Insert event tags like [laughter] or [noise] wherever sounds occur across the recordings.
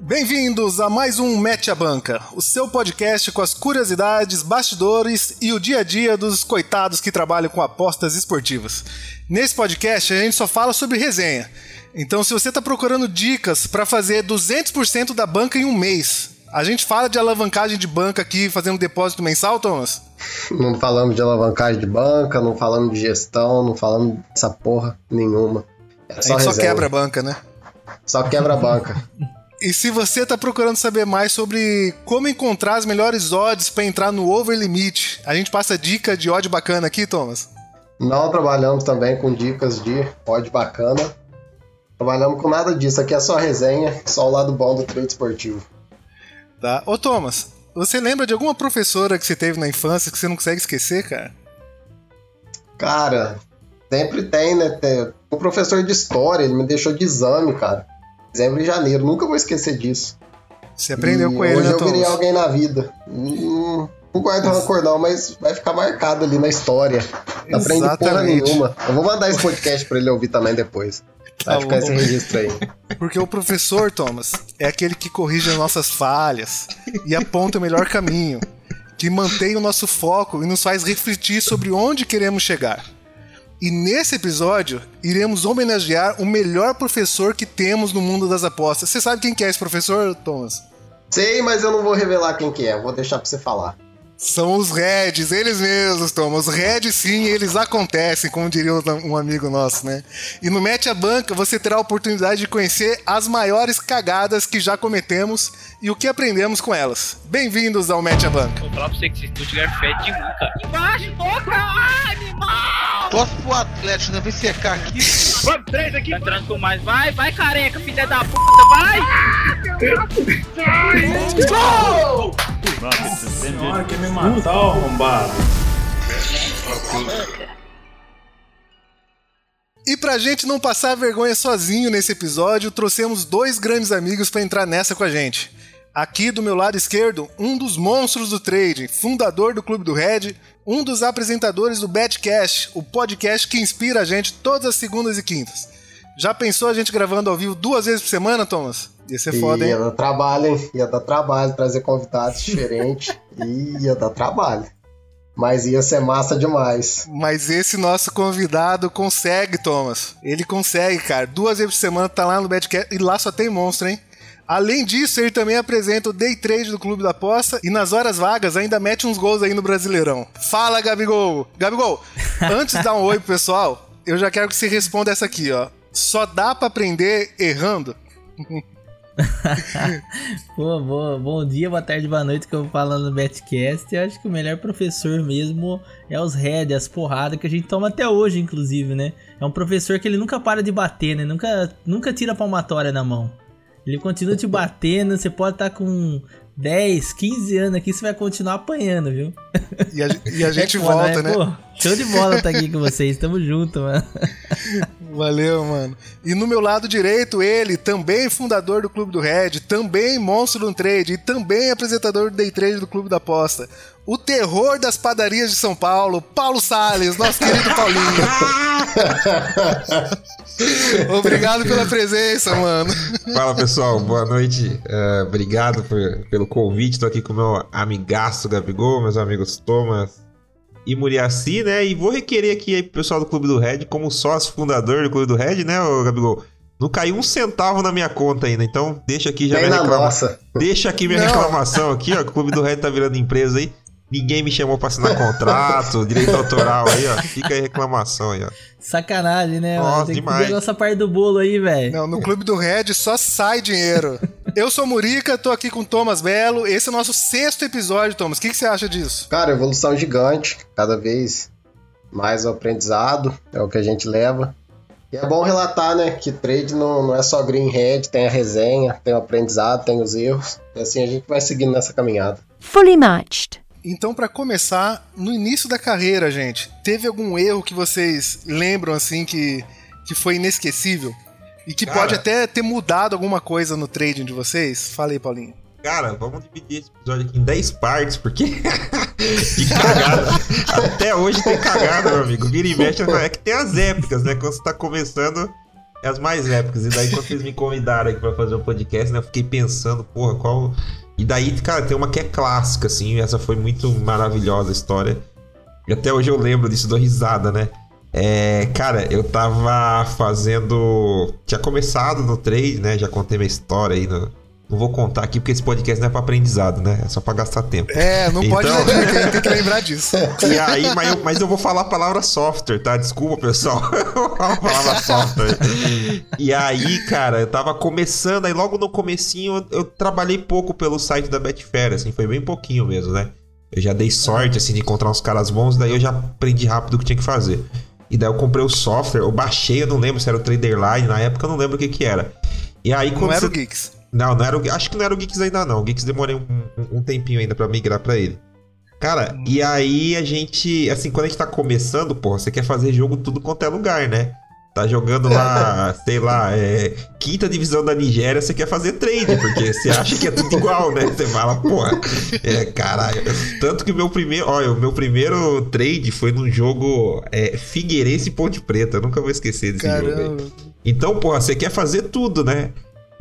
Bem-vindos a mais um Mete a Banca, o seu podcast com as curiosidades, bastidores e o dia a dia dos coitados que trabalham com apostas esportivas. Nesse podcast a gente só fala sobre resenha. Então, se você está procurando dicas para fazer 200% da banca em um mês, a gente fala de alavancagem de banca aqui, fazendo depósito mensal, Thomas? Não falamos de alavancagem de banca, não falamos de gestão, não falamos dessa porra nenhuma. É só a gente resenha. só quebra a banca, né? Só quebra a banca. [laughs] E se você está procurando saber mais sobre como encontrar as melhores odds para entrar no over limit, a gente passa dica de odd bacana aqui, Thomas? Não trabalhamos também com dicas de odd bacana. Trabalhamos com nada disso, aqui é só resenha, só o lado bom do trade esportivo. Tá. Ô Thomas, você lembra de alguma professora que você teve na infância que você não consegue esquecer, cara? Cara, sempre tem, né? Um professor de história, ele me deixou de exame, cara dezembro e janeiro. Nunca vou esquecer disso. Você aprendeu e com ele, hoje eu virei alguém na vida. Hum, não guardo rancor não, mas vai ficar marcado ali na história. Não aprende porra nenhuma. Eu vou mandar esse podcast pra ele ouvir também depois. Vai tá ficar esse registro aí. Porque o professor, Thomas, é aquele que corrige as nossas falhas e aponta o melhor caminho, que mantém o nosso foco e nos faz refletir sobre onde queremos chegar. E nesse episódio, iremos homenagear o melhor professor que temos no mundo das apostas. Você sabe quem que é esse professor, Thomas? Sei, mas eu não vou revelar quem que é. Vou deixar pra você falar. São os Reds, eles mesmos, Thomas. Os Reds, sim, eles acontecem, como diria um amigo nosso, né? E no Mete a Banca você terá a oportunidade de conhecer as maiores cagadas que já cometemos e o que aprendemos com elas. Bem-vindos ao Mete a Banca. Vou falar pra você que se Stuttgart fede nunca. Embaixo, toca, animal! Torce pro Atlético, não né? vem secar aqui. Vamos, três aqui. Tá entrando com mais. Vai, vai, careca, filha da puta, vai! Gol! Nossa, senhora quer me matar, arrombado. E pra gente não passar vergonha sozinho nesse episódio, trouxemos dois grandes amigos para entrar nessa com a gente. Aqui do meu lado esquerdo, um dos monstros do trading, fundador do Clube do Red, um dos apresentadores do Betcast, o podcast que inspira a gente todas as segundas e quintas. Já pensou a gente gravando ao vivo duas vezes por semana, Thomas? Ia ser foda, hein? Ia dar trabalho, hein? Ia dar trabalho trazer convidados diferentes. [laughs] ia dar trabalho. Mas ia ser massa demais. Mas esse nosso convidado consegue, Thomas. Ele consegue, cara. Duas vezes por semana tá lá no Betcast e lá só tem monstro, hein? Além disso, ele também apresenta o Day Trade do Clube da Aposta e nas horas vagas ainda mete uns gols aí no Brasileirão. Fala, Gabigol! Gabigol, [laughs] antes de dar um oi pro pessoal, eu já quero que você responda essa aqui, ó. Só dá para aprender errando? [laughs] boa, boa. Bom dia, boa tarde, boa noite que eu vou falando no Betcast. Eu acho que o melhor professor mesmo é os head, as porradas que a gente toma até hoje, inclusive, né? É um professor que ele nunca para de bater, né? Nunca, nunca tira palmatória na mão. Ele continua te batendo, você pode estar tá com 10, 15 anos aqui, você vai continuar apanhando, viu? E a, e a gente é volta, né? Pô, show de bola tá aqui com vocês, tamo junto, mano. [laughs] Valeu, mano. E no meu lado direito, ele, também fundador do Clube do Red, também monstro do trade e também apresentador do Day Trade do Clube da Aposta. O terror das padarias de São Paulo, Paulo Sales, nosso querido Paulinho. [laughs] Obrigado pela presença, mano. Fala pessoal, boa noite. Uh, obrigado por, pelo convite. Tô aqui com o meu amigaço Gabigol, meus amigos Thomas e Muriaci, né? E vou requerer aqui aí pro pessoal do Clube do Red, como sócio fundador do Clube do Red, né, Gabigol? Não caiu um centavo na minha conta ainda, então deixa aqui já minha reclamação. Deixa aqui minha Não. reclamação aqui, ó. O Clube do Red tá virando empresa aí. Ninguém me chamou pra assinar contrato, [laughs] direito autoral aí, ó. Fica aí reclamação aí, ó. Sacanagem, né? Nossa, Tem demais. que a nossa parte do bolo aí, velho. Não, no Clube do Red só sai dinheiro. [laughs] Eu sou Murica, tô aqui com o Thomas Belo. Esse é o nosso sexto episódio, Thomas. O que, que você acha disso? Cara, evolução gigante. Cada vez mais o aprendizado é o que a gente leva. E é bom relatar, né, que trade não, não é só green head, tem a resenha, tem o aprendizado, tem os erros. E assim a gente vai seguindo nessa caminhada. Fully matched. Então, para começar, no início da carreira, gente, teve algum erro que vocês lembram assim que, que foi inesquecível? E que cara, pode até ter mudado alguma coisa no trading de vocês? Fala aí, Paulinho. Cara, vamos dividir esse episódio aqui em 10 partes, porque. [laughs] que cagada. Até hoje tem cagada, meu amigo. Vira e mexe, é que tem as épicas, né? Quando você tá começando, as mais épicas. E daí, quando vocês me convidaram aqui pra fazer o um podcast, né? Eu fiquei pensando, porra, qual. E daí, cara, tem uma que é clássica, assim. Essa foi muito maravilhosa a história. E até hoje eu lembro disso, dou risada, né? É, cara, eu tava fazendo. Tinha começado no trade, né? Já contei minha história aí no, não vou contar aqui porque esse podcast não é pra aprendizado, né? É só pra gastar tempo. É, não então... [laughs] pode dica, tem que lembrar disso. E aí, mas eu, mas eu vou falar a palavra software, tá? Desculpa, pessoal. Eu [laughs] vou falar a palavra software. E aí, cara, eu tava começando, aí logo no comecinho eu, eu trabalhei pouco pelo site da Betfair, assim, foi bem pouquinho mesmo, né? Eu já dei sorte, assim, de encontrar uns caras bons, daí eu já aprendi rápido o que tinha que fazer. E daí eu comprei o software, eu baixei, eu não lembro se era o Traderline, na época eu não lembro o que que era. E aí quando não era você... o Geeks. Não, não era o, acho que não era o Geeks ainda não. O Geeks demorei um, um, tempinho ainda para migrar para ele. Cara, hum. e aí a gente, assim, quando a gente tá começando, porra, você quer fazer jogo tudo quanto é lugar, né? Tá jogando lá, [laughs] sei lá, é, quinta divisão da Nigéria, você quer fazer trade, porque você acha que é tudo igual, né? Você fala, porra, é, caralho. Tanto que o meu primeiro, olha, o meu primeiro trade foi num jogo é, Figueirense e Ponte Preta, eu nunca vou esquecer desse Caramba. jogo aí. Então, porra, você quer fazer tudo, né?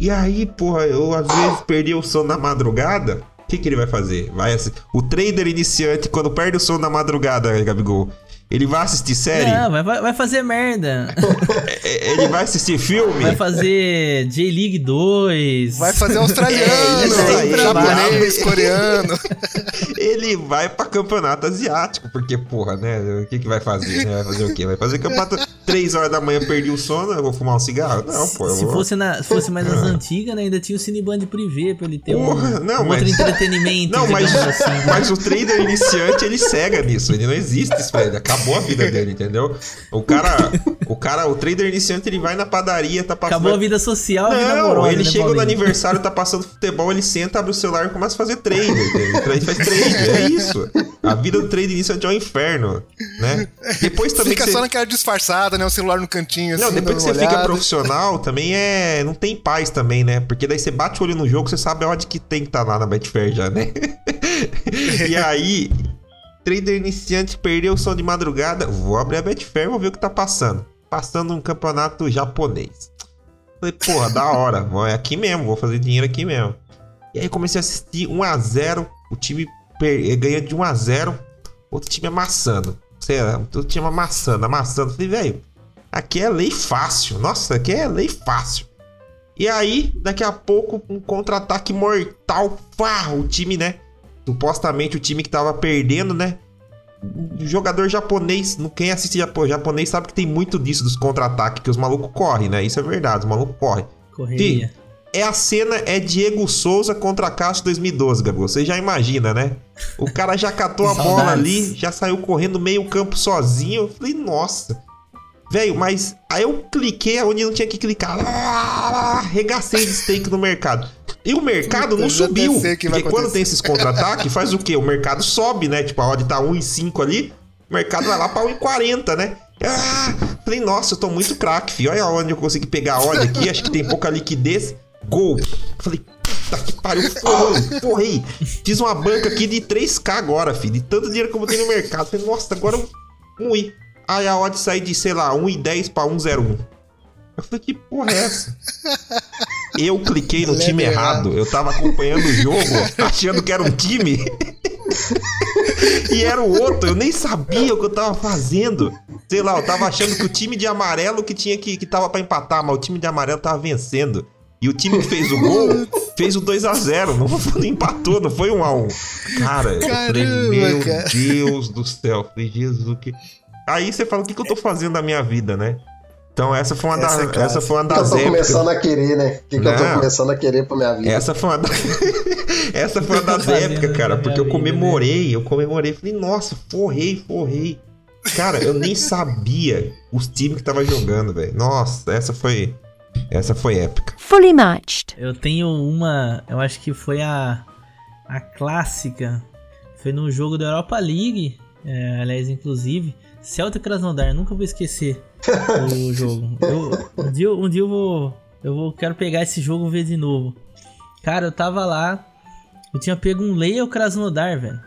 E aí, porra, eu às vezes perdi o sono na madrugada. O que, que ele vai fazer? Vai assim, O trader iniciante, quando perde o sono na madrugada, Gabigol, ele vai assistir série? Não, vai, vai fazer merda. [laughs] É, ele vai assistir filme? Vai fazer J-League 2. Vai fazer australiano, é, japonês, coreano. [laughs] Ele vai pra campeonato asiático, porque, porra, né? O que, que vai fazer? Né? Vai fazer o quê? Vai fazer campeonato 3 horas da manhã, perdi o sono, eu vou fumar um cigarro? Não, pô. Se, vou... fosse, na, se fosse mais nas antigas, né? Ainda tinha o Cineband privê pra ele ter porra, um, não, um mas... outro entretenimento. [laughs] Não, mas, assim. mas o trader iniciante, ele cega nisso. Ele não existe isso pra ele. Acabou acabou a vida dele, entendeu? O cara, o cara, o trader iniciante, ele vai na padaria, tá passando. Acabou a vida social, Não, a vida amorosa, ele né, chega Paulinho? no aniversário, tá passando futebol, ele senta, abre o celular e começa a fazer trade. Ele faz trade, é isso. A vida do trader iniciante é um inferno, né? Depois também fica só você... naquela disfarçada, né? O celular no cantinho, assim, Não, depois que você olhada. fica profissional, também é... Não tem paz também, né? Porque daí você bate o olho no jogo, você sabe onde que tem que estar tá lá na Betfair já, né? [laughs] e aí, Trader iniciante perdeu o som de madrugada. Vou abrir a Betfair, vou ver o que tá passando. Passando um campeonato japonês. Falei, porra, da hora. É aqui mesmo, vou fazer dinheiro aqui mesmo. E aí comecei a assistir 1x0. O time per... ganha de 1x0. Outro time amassando. Sei lá, outro time amassando, amassando. Falei, velho, aqui é lei fácil. Nossa, aqui é lei fácil. E aí, daqui a pouco, um contra-ataque mortal. Pá, o time, né? Supostamente o time que tava perdendo, né? O jogador japonês, quem assiste japonês sabe que tem muito disso dos contra-ataques, que os malucos correm, né? Isso é verdade, os malucos correm. Correria. é a cena é Diego Souza contra a Caixa 2012, Gabriel. Você já imagina, né? O cara já catou [laughs] a bola ali, já saiu correndo meio campo sozinho. Eu falei, nossa. Velho, mas aí eu cliquei onde não tinha que clicar. Arregacei de steak no mercado. E o mercado não subiu. Porque quando tem esses contra-ataques, faz o quê? O mercado sobe, né? Tipo, a odd tá 1,5 ali. O mercado vai lá pra 1,40, né? Ah, falei, nossa, eu tô muito craque, filho. Olha onde eu consegui pegar a odd aqui. Acho que tem pouca liquidez. Gol. Falei, puta que pariu. Porra, porrei. Fiz uma banca aqui de 3K agora, filho. De tanto dinheiro que eu botei no mercado. Falei, nossa, agora um i. Aí a odd sai de, sei lá, 1,10 pra 1,01. Eu falei, que porra é essa? Eu cliquei no time errado. Eu tava acompanhando o jogo, [laughs] achando que era um time. [laughs] e era o outro. Eu nem sabia o que eu tava fazendo. Sei lá, eu tava achando que o time de amarelo que tinha que, que tava pra empatar, mas o time de amarelo tava vencendo. E o time que fez o gol [laughs] fez o 2 a 0 não, não empatou, não foi 1 a 1 Cara, Caramba, eu falei, meu cara. Deus do céu. Falei, Jesus, que. Aí você fala, o que, que eu tô fazendo da minha vida, né? Então essa foi uma, essa, da, é essa foi uma das épocas. Eu tô começando a querer, né? O que, que eu tô começando a querer pra minha vida? Essa foi uma, da... [laughs] essa foi uma das épocas, cara, porque eu comemorei, né? eu comemorei, falei, nossa, forrei, forrei. Cara, eu nem sabia os times que tava jogando, velho. Nossa, essa foi essa foi épica. Fully matched. Eu tenho uma, eu acho que foi a a clássica. Foi no jogo da Europa League, é, aliás, inclusive, Celta Krasnodar, nunca vou esquecer o [laughs] jogo. Eu, um, dia, um dia eu vou. Eu vou, quero pegar esse jogo e ver de novo. Cara, eu tava lá. Eu tinha pego um Leia Krasnodar, velho.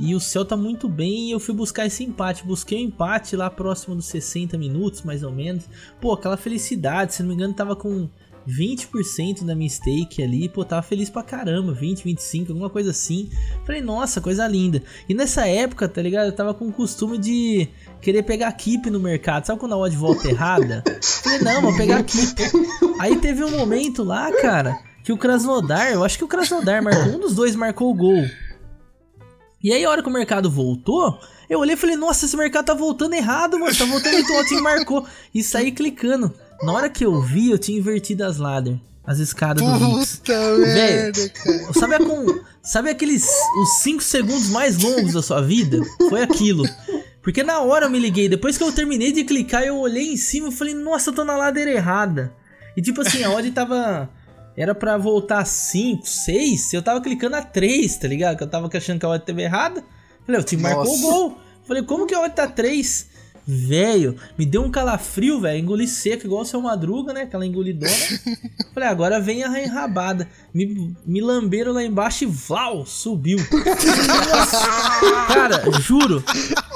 E o céu tá muito bem e eu fui buscar esse empate. Busquei o um empate lá próximo dos 60 minutos, mais ou menos. Pô, aquela felicidade, se não me engano, tava com 20% da minha stake ali, pô, tava feliz pra caramba, 20, 25, alguma coisa assim. Falei, nossa, coisa linda. E nessa época, tá ligado? Eu tava com o costume de querer pegar keep no mercado. Sabe quando a odd volta errada? Falei, não, vou pegar keep. Aí teve um momento lá, cara, que o Krasnodar, eu acho que o Krasnodar marcou, um dos dois marcou o gol. E aí, a hora que o mercado voltou, eu olhei e falei, nossa, esse mercado tá voltando errado, mano. Tá voltando muito alto e marcou. E saí clicando. Na hora que eu vi, eu tinha invertido as ladder. As escadas Puta do merda, cara. Sabe, com, sabe aqueles os 5 segundos mais longos da sua vida? Foi aquilo. Porque na hora eu me liguei, depois que eu terminei de clicar, eu olhei em cima e falei, nossa, eu tô na ladder errada. E tipo assim, a odd tava. Era pra voltar 5, 6, eu tava clicando a 3, tá ligado? Que eu tava achando que a odd tava errada. Falei, o time marcou o gol. Falei, como que a odd tá 3? Velho, me deu um calafrio, velho. Engoli seco, igual o seu Madruga, né? Aquela engolidona. [laughs] Falei, agora vem a enrabada. Me, me lamberam lá embaixo e vlau, subiu. Nossa. [laughs] Cara, juro.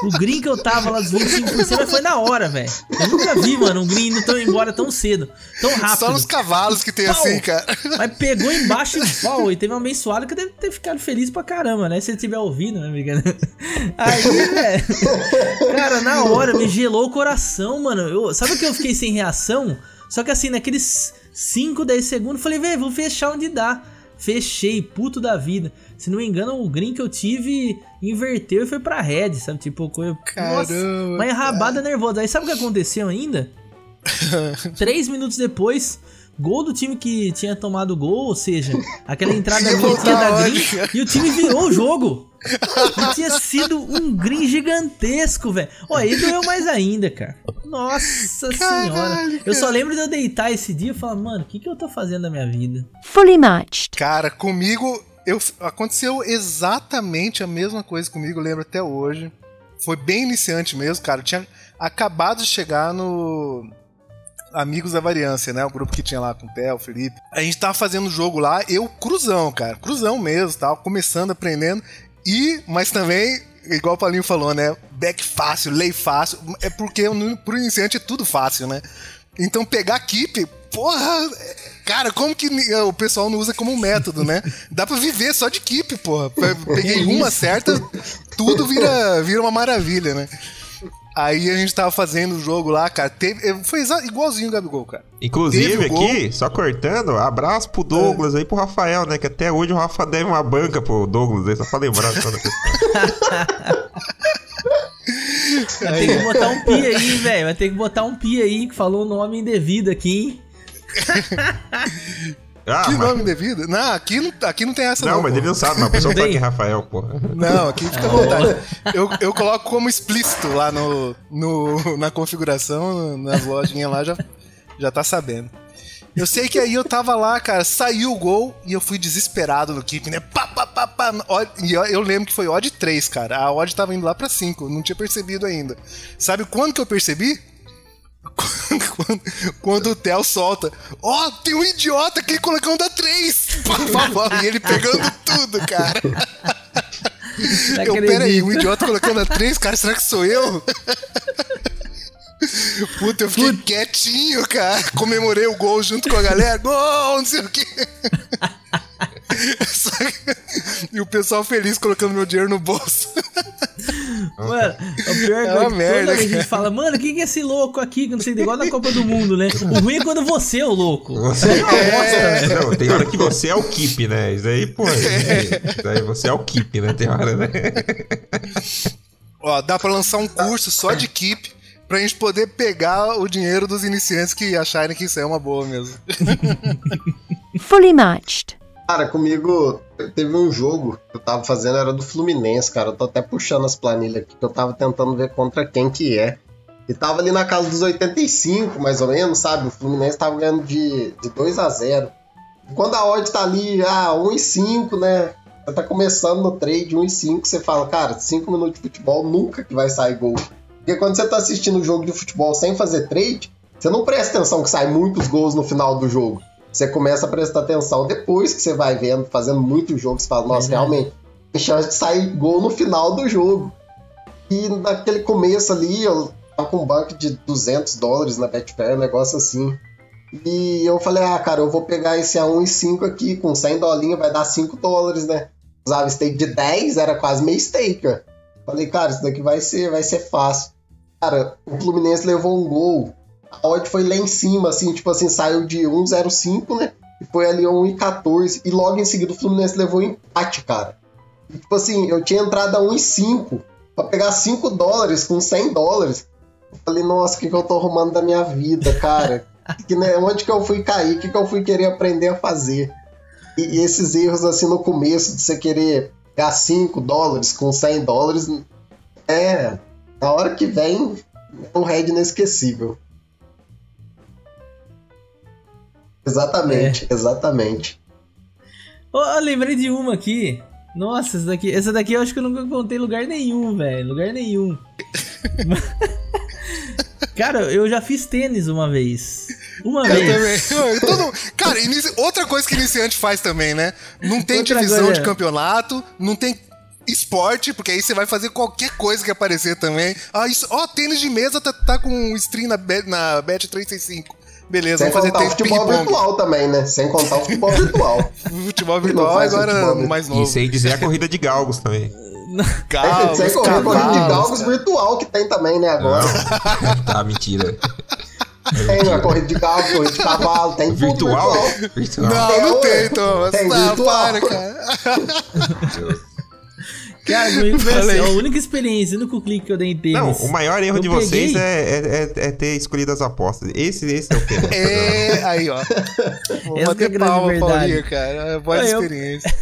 O green que eu tava lá dos 25% mas foi na hora, velho. Eu nunca vi, mano, um green indo tão embora tão cedo. Tão rápido. Só nos cavalos que tem Pau. assim, cara. Mas pegou embaixo e pau, e teve um abençoado que deve ter ficado feliz pra caramba, né? Se ele tiver ouvindo, né, amiga? [laughs] Aí, velho. Cara, na hora me gelou o coração, mano. Eu, sabe que eu fiquei sem reação? Só que assim, naqueles 5, 10 segundos, falei, velho, vou fechar onde dá. Fechei, puto da vida. Se não me engano, o green que eu tive inverteu e foi pra red, sabe? Tipo, coisa. Nossa, Caramba, mas rabada nervosa. Aí sabe o que aconteceu ainda? [laughs] Três minutos depois, gol do time que tinha tomado o gol, ou seja, aquela entrada minha da green e o time virou o jogo. [laughs] E tinha sido um green gigantesco, velho. Ó, aí doeu mais ainda, cara. Nossa Caralho, senhora. Eu só cara. lembro de eu deitar esse dia e falar, mano, o que, que eu tô fazendo na minha vida? Fully matched. Cara, comigo eu, aconteceu exatamente a mesma coisa comigo, eu lembro até hoje. Foi bem iniciante mesmo, cara. Eu tinha acabado de chegar no Amigos da Variância, né? O grupo que tinha lá com o Theo, o Felipe. A gente tava fazendo o jogo lá, eu cruzão, cara. Cruzão mesmo, tava começando, aprendendo. E, mas também, igual o Paulinho falou, né? Back fácil, lei fácil. É porque pro iniciante é tudo fácil, né? Então pegar keep, porra, cara, como que o pessoal não usa como método, né? Dá pra viver só de keep, porra. Pe- [laughs] Peguei uma certa, tudo vira, vira uma maravilha, né? Aí a gente tava fazendo o jogo lá, cara. Teve, foi igualzinho o Gabigol, cara. Inclusive, Teve o gol. aqui, só cortando, abraço pro Douglas aí, pro Rafael, né? Que até hoje o Rafa deve uma banca pro Douglas aí, só pra lembrar. só da questão. Vai ter que botar um pi aí, velho. Vai ter que botar um pi aí que falou o nome indevido aqui, hein? [laughs] Ah, Que mas- nome devido? Não, aqui não, aqui não tem essa Não, não. mas pô. ele não sabe, mas o pessoal tá Tem. aqui, Rafael, porra. Não, aqui fica à vontade. Eu, eu coloco como explícito lá no, no, na configuração, nas lojinhas lá, já, já tá sabendo. Eu sei que aí eu tava lá, cara, saiu o gol e eu fui desesperado no keep, né? Pá, pá, pá, pá. E eu, eu lembro que foi odd 3, cara. A odd tava indo lá pra 5, não tinha percebido ainda. Sabe quando que eu percebi? Quando, [laughs] quando o Theo solta, ó, tem um idiota aqui colocando a 3! [laughs] E ele pegando tudo, cara. Não Eu, acredito. peraí, um idiota colocando a 3, cara, será que sou eu? Puta, eu fiquei quietinho, cara. Comemorei o gol junto com a galera. Gol, não sei o quê. [laughs] E o pessoal feliz colocando meu dinheiro no bolso. Mano, o pior É é uma merda, a gente fala, mano, quem que é esse louco aqui? Que não sei, igual na Copa do Mundo, né? O ruim é quando você é o louco. Você É uma bosta, velho. Não, tem hora que você é o keep, né? Isso aí, pô. Isso aí você é o keep, né? Tem hora, né? Ó, dá pra lançar um curso só de keep pra gente poder pegar o dinheiro dos iniciantes que acharem que isso é uma boa mesmo. Fully matched. Cara, comigo teve um jogo que eu tava fazendo, era do Fluminense, cara. Eu tô até puxando as planilhas aqui, que eu tava tentando ver contra quem que é. E tava ali na casa dos 85, mais ou menos, sabe? O Fluminense tava ganhando de, de 2 a 0 Quando a odd tá ali, ah, 1,5, né? Você tá começando no trade, 1,5, você fala, cara, 5 minutos de futebol nunca que vai sair gol. Porque quando você tá assistindo um jogo de futebol sem fazer trade, você não presta atenção que sai muitos gols no final do jogo. Você começa a prestar atenção depois que você vai vendo, fazendo muito jogo, você fala, nossa, Verdade. realmente, tem chance de sair gol no final do jogo. E naquele começo ali, eu tava com um banco de 200 dólares na Betfair, um negócio assim. E eu falei, ah, cara, eu vou pegar esse a 1,5 aqui, com 100 dolinhos vai dar 5 dólares, né? Usava stake de 10, era quase meio stake, ó. Falei, cara, isso daqui vai ser, vai ser fácil. Cara, o Fluminense levou um gol. A odd foi lá em cima, assim, tipo assim, saiu de 1,05, né? E foi ali a 1,14. E logo em seguida o Fluminense levou empate, cara. E, tipo assim, eu tinha entrado a 1,5 pra pegar 5 dólares com 100 dólares. Eu falei, nossa, o que, que eu tô arrumando da minha vida, cara? [laughs] que, né, onde que eu fui cair? O que, que eu fui querer aprender a fazer? E, e esses erros, assim, no começo, de você querer pegar 5 dólares com 100 dólares, é. Na hora que vem, é um head inesquecível. Exatamente, exatamente. Ô, eu lembrei de uma aqui. Nossa, essa daqui, essa daqui eu acho que eu nunca contei em lugar nenhum, velho. Lugar nenhum. [laughs] Cara, eu já fiz tênis uma vez. Uma Eu vez. também. [laughs] Todo- Cara, inici- outra coisa que iniciante faz também, né? Não tem Outra divisão coisa. de campeonato, não tem esporte, porque aí você vai fazer qualquer coisa que aparecer também. Ah, isso, ó, tênis de mesa tá, tá com um stream na, Bet- na Bet 365. Beleza, Sem vamos fazer contar o futebol virtual também, né? Sem contar o futebol [laughs] virtual. Futebol Não virtual agora futebol mais novo. E sem dizer a corrida de galgos também. [laughs] Galgos, Sem correr corrida de galgos virtual que tem também, né? Agora. Não. tá, mentira. [laughs] Tem, né? Corrida de galgos, corrida de cavalo, tem tudo Virtual? virtual. Não, É, não tem, Thomas. Tem Tá, virtual. para, cara. Cara, comigo foi assim, a única experiência, o único clique que eu dei em tênis. Não, o maior erro Eu de vocês peguei- é, é, é- é ter escolhido as apostas. Esse, esse é o tema. É, aí, ó. [laughs] Vou Essa é a bater grande palma, verdade. Paulinho, cara. É boa Eu- experiência.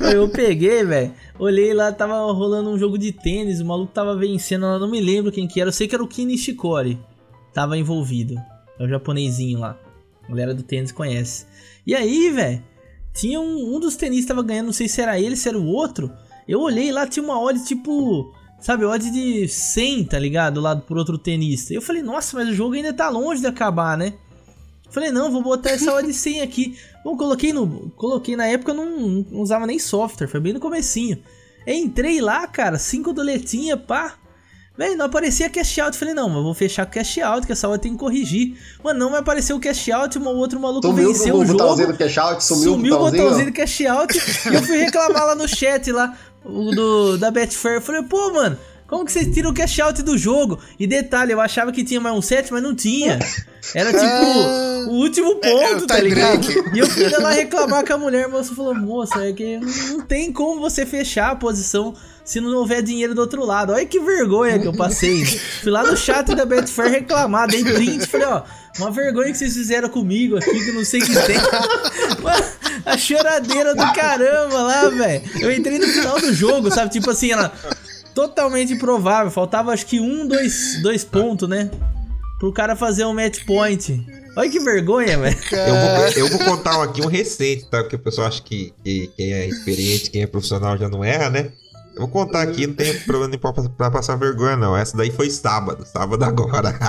[laughs] Eu peguei, velho. Olhei lá, tava rolando um jogo de tênis, o maluco tava vencendo, eu não me lembro quem que era. Eu sei que era o Kini Nishikori. Tava envolvido. É o japonesinho lá. A galera do tênis conhece. E aí, velho, tinha um, um dos tenistas tava ganhando, não sei se era ele, se era o outro. Eu olhei lá, tinha uma odd tipo, sabe, odd de 100, tá ligado? Do lado por outro tenista. Eu falei, nossa, mas o jogo ainda tá longe de acabar, né? Falei, não, vou botar essa odd 100 aqui. Bom, coloquei no. Coloquei na época, eu não, não usava nem software, foi bem no comecinho. Entrei lá, cara, 5 doletinha, pá. Véi, não aparecia cash out. Falei, não, mas vou fechar com cash out, que essa hora tem que corrigir. Mano, não me apareceu o cash out, um outro maluco Sumiu venceu o o jogo. botãozinho do cash out, sumiu, Sumiu, o botãozinho. do cash out e eu fui reclamar lá no chat lá o do, da Betfair. Eu falei, pô, mano, como que vocês tiram o cash out do jogo? E detalhe, eu achava que tinha mais um set, mas não tinha. Era tipo [laughs] o último É, é ponto, o tá ligado? break. E eu fui lá [laughs] reclamar com a mulher, a moça falou, moça, é que não tem como você fechar a posição se não houver dinheiro do outro lado. Olha que vergonha que eu passei. Fui lá no chat da Betfair reclamar, dei print, falei, ó, uma vergonha que vocês fizeram comigo aqui, que eu não sei o que tem. [laughs] A choradeira do caramba lá, velho. Eu entrei no final do jogo, sabe? Tipo assim, ela totalmente improvável. Faltava acho que um, dois, dois pontos, né? Pro cara fazer um match point. Olha que vergonha, velho. Eu vou, eu vou contar aqui um recente, tá? Porque o pessoal acha que, que quem é experiente, quem é profissional já não erra, né? Eu vou contar aqui, não tem problema pra, pra passar vergonha, não. Essa daí foi sábado, sábado agora. [laughs]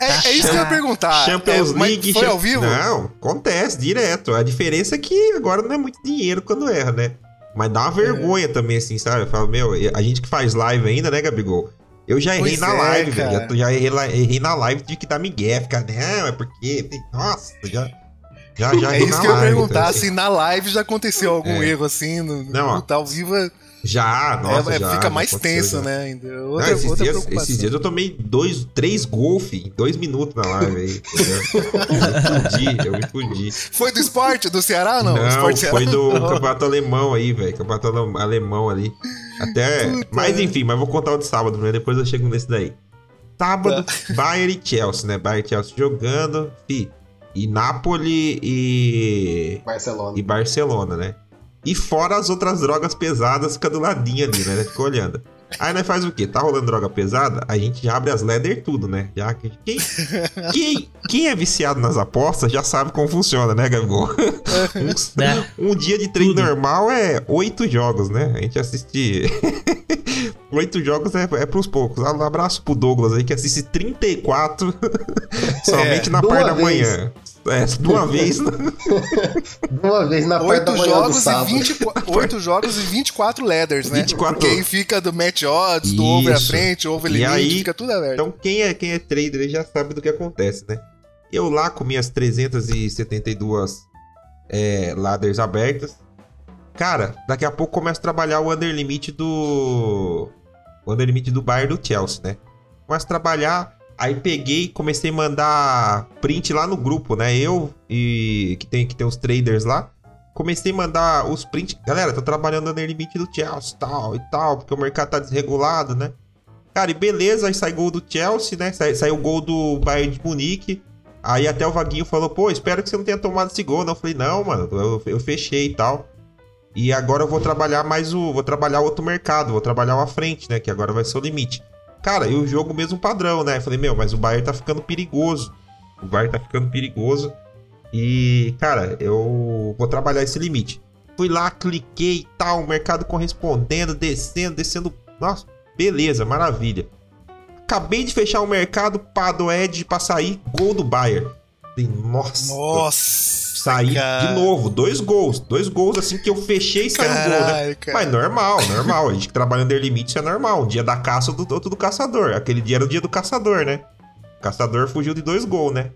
É, é isso que eu ia perguntar. Champions É, League. Foi Cham- ao vivo? Não, acontece direto. A diferença é que agora não é muito dinheiro quando erra, né? Mas dá uma vergonha também, assim, sabe? Eu falo, meu, a gente que faz live ainda, né, Gabigol? Eu já errei Pois na é, live, cara. velho. Eu já errei, errei na live, tive que dar migué, ficar, não, é porque. Nossa, já. Já, já [laughs] É isso que eu ia live, perguntar, então, assim. se na live já aconteceu algum É. erro assim, no, Não, ó. no tá ao vivo é, Já, nossa, é- já, fica mais tenso, já. né? Ainda. Não, Outra, esses, outra dias, esses dias eu tomei dois, três golfe em dois minutos na live aí. entendeu? [laughs] eu me fudi, eu me fudi. Foi do esporte? Do Ceará ou não? Não, Esporte Ceará? foi do Não. campeonato alemão aí, velho. Campeonato ale- alemão ali. Até. mas enfim, mas vou contar o de sábado, né? Depois eu chego nesse daí. Sábado, [laughs] Bayern e Chelsea, né? Bayern e Chelsea jogando. Fi. E Napoli e. Barcelona. E Barcelona, né? E fora as outras drogas pesadas, fica do ladinho ali, né? Fica olhando. Aí nós faz o quê? Tá rolando droga pesada? A gente já abre as leather tudo, né? Já que quem, quem, quem é viciado nas apostas já sabe como funciona, né, Gabigol? Um, [laughs] um dia de treino Tudo. normal é oito jogos, né? A gente assiste. [laughs] oito jogos é, é pros poucos. Um abraço pro Douglas aí que assiste 34 [laughs] somente É, na parte da vez. manhã. É, de uma [laughs] vez. né? De uma vez na parte da Oito manhã do jogos, e sábado. 24, [laughs] oito jogos e 24 ladders, né? 24. Quem fica do match odds, do over à Isso. frente, over E limite, aí, fica tudo aberto. Então, quem é, quem é trader já sabe do que acontece, né? Eu lá com minhas 372 é, ladders abertas. Cara, daqui a pouco começa a trabalhar o under limit do. O under limit do Bayern do Chelsea, né? Começa a trabalhar. Aí peguei e comecei a mandar print lá no grupo, né? Eu e que tem, que tem os traders lá. Comecei a mandar os prints. Galera, tô trabalhando no under limit do Chelsea tal e tal, porque o mercado tá desregulado, né? Cara, e beleza, aí sai gol do Chelsea, né? Sai, saiu gol do Bayern de Munique. Aí até o Vaguinho falou, pô, espero que você não tenha tomado esse gol. Não, eu falei, não, mano, eu, eu fechei e tal. E agora eu vou trabalhar mais o. Vou trabalhar outro mercado, vou trabalhar o à frente, né? Que agora vai ser o limite. Cara, e o jogo mesmo padrão, né? Eu falei, meu, mas o Bayern tá ficando perigoso. O Bayern tá ficando perigoso. E, cara, eu vou trabalhar esse limite. Fui lá, cliquei e tal, o mercado correspondendo, descendo, descendo. Nossa, beleza, maravilha. Acabei de fechar o mercado, pá do Edge pra sair, gol do Bayern. Nossa. Nossa. Saí cara. de novo, dois gols. Dois gols assim que eu fechei e saiu o gol, né? Cara. Mas normal, normal. A gente que trabalha under limite, isso é normal. Um dia da caça, do outro do caçador. Aquele dia era o dia do caçador, né? O caçador fugiu de dois gols, né?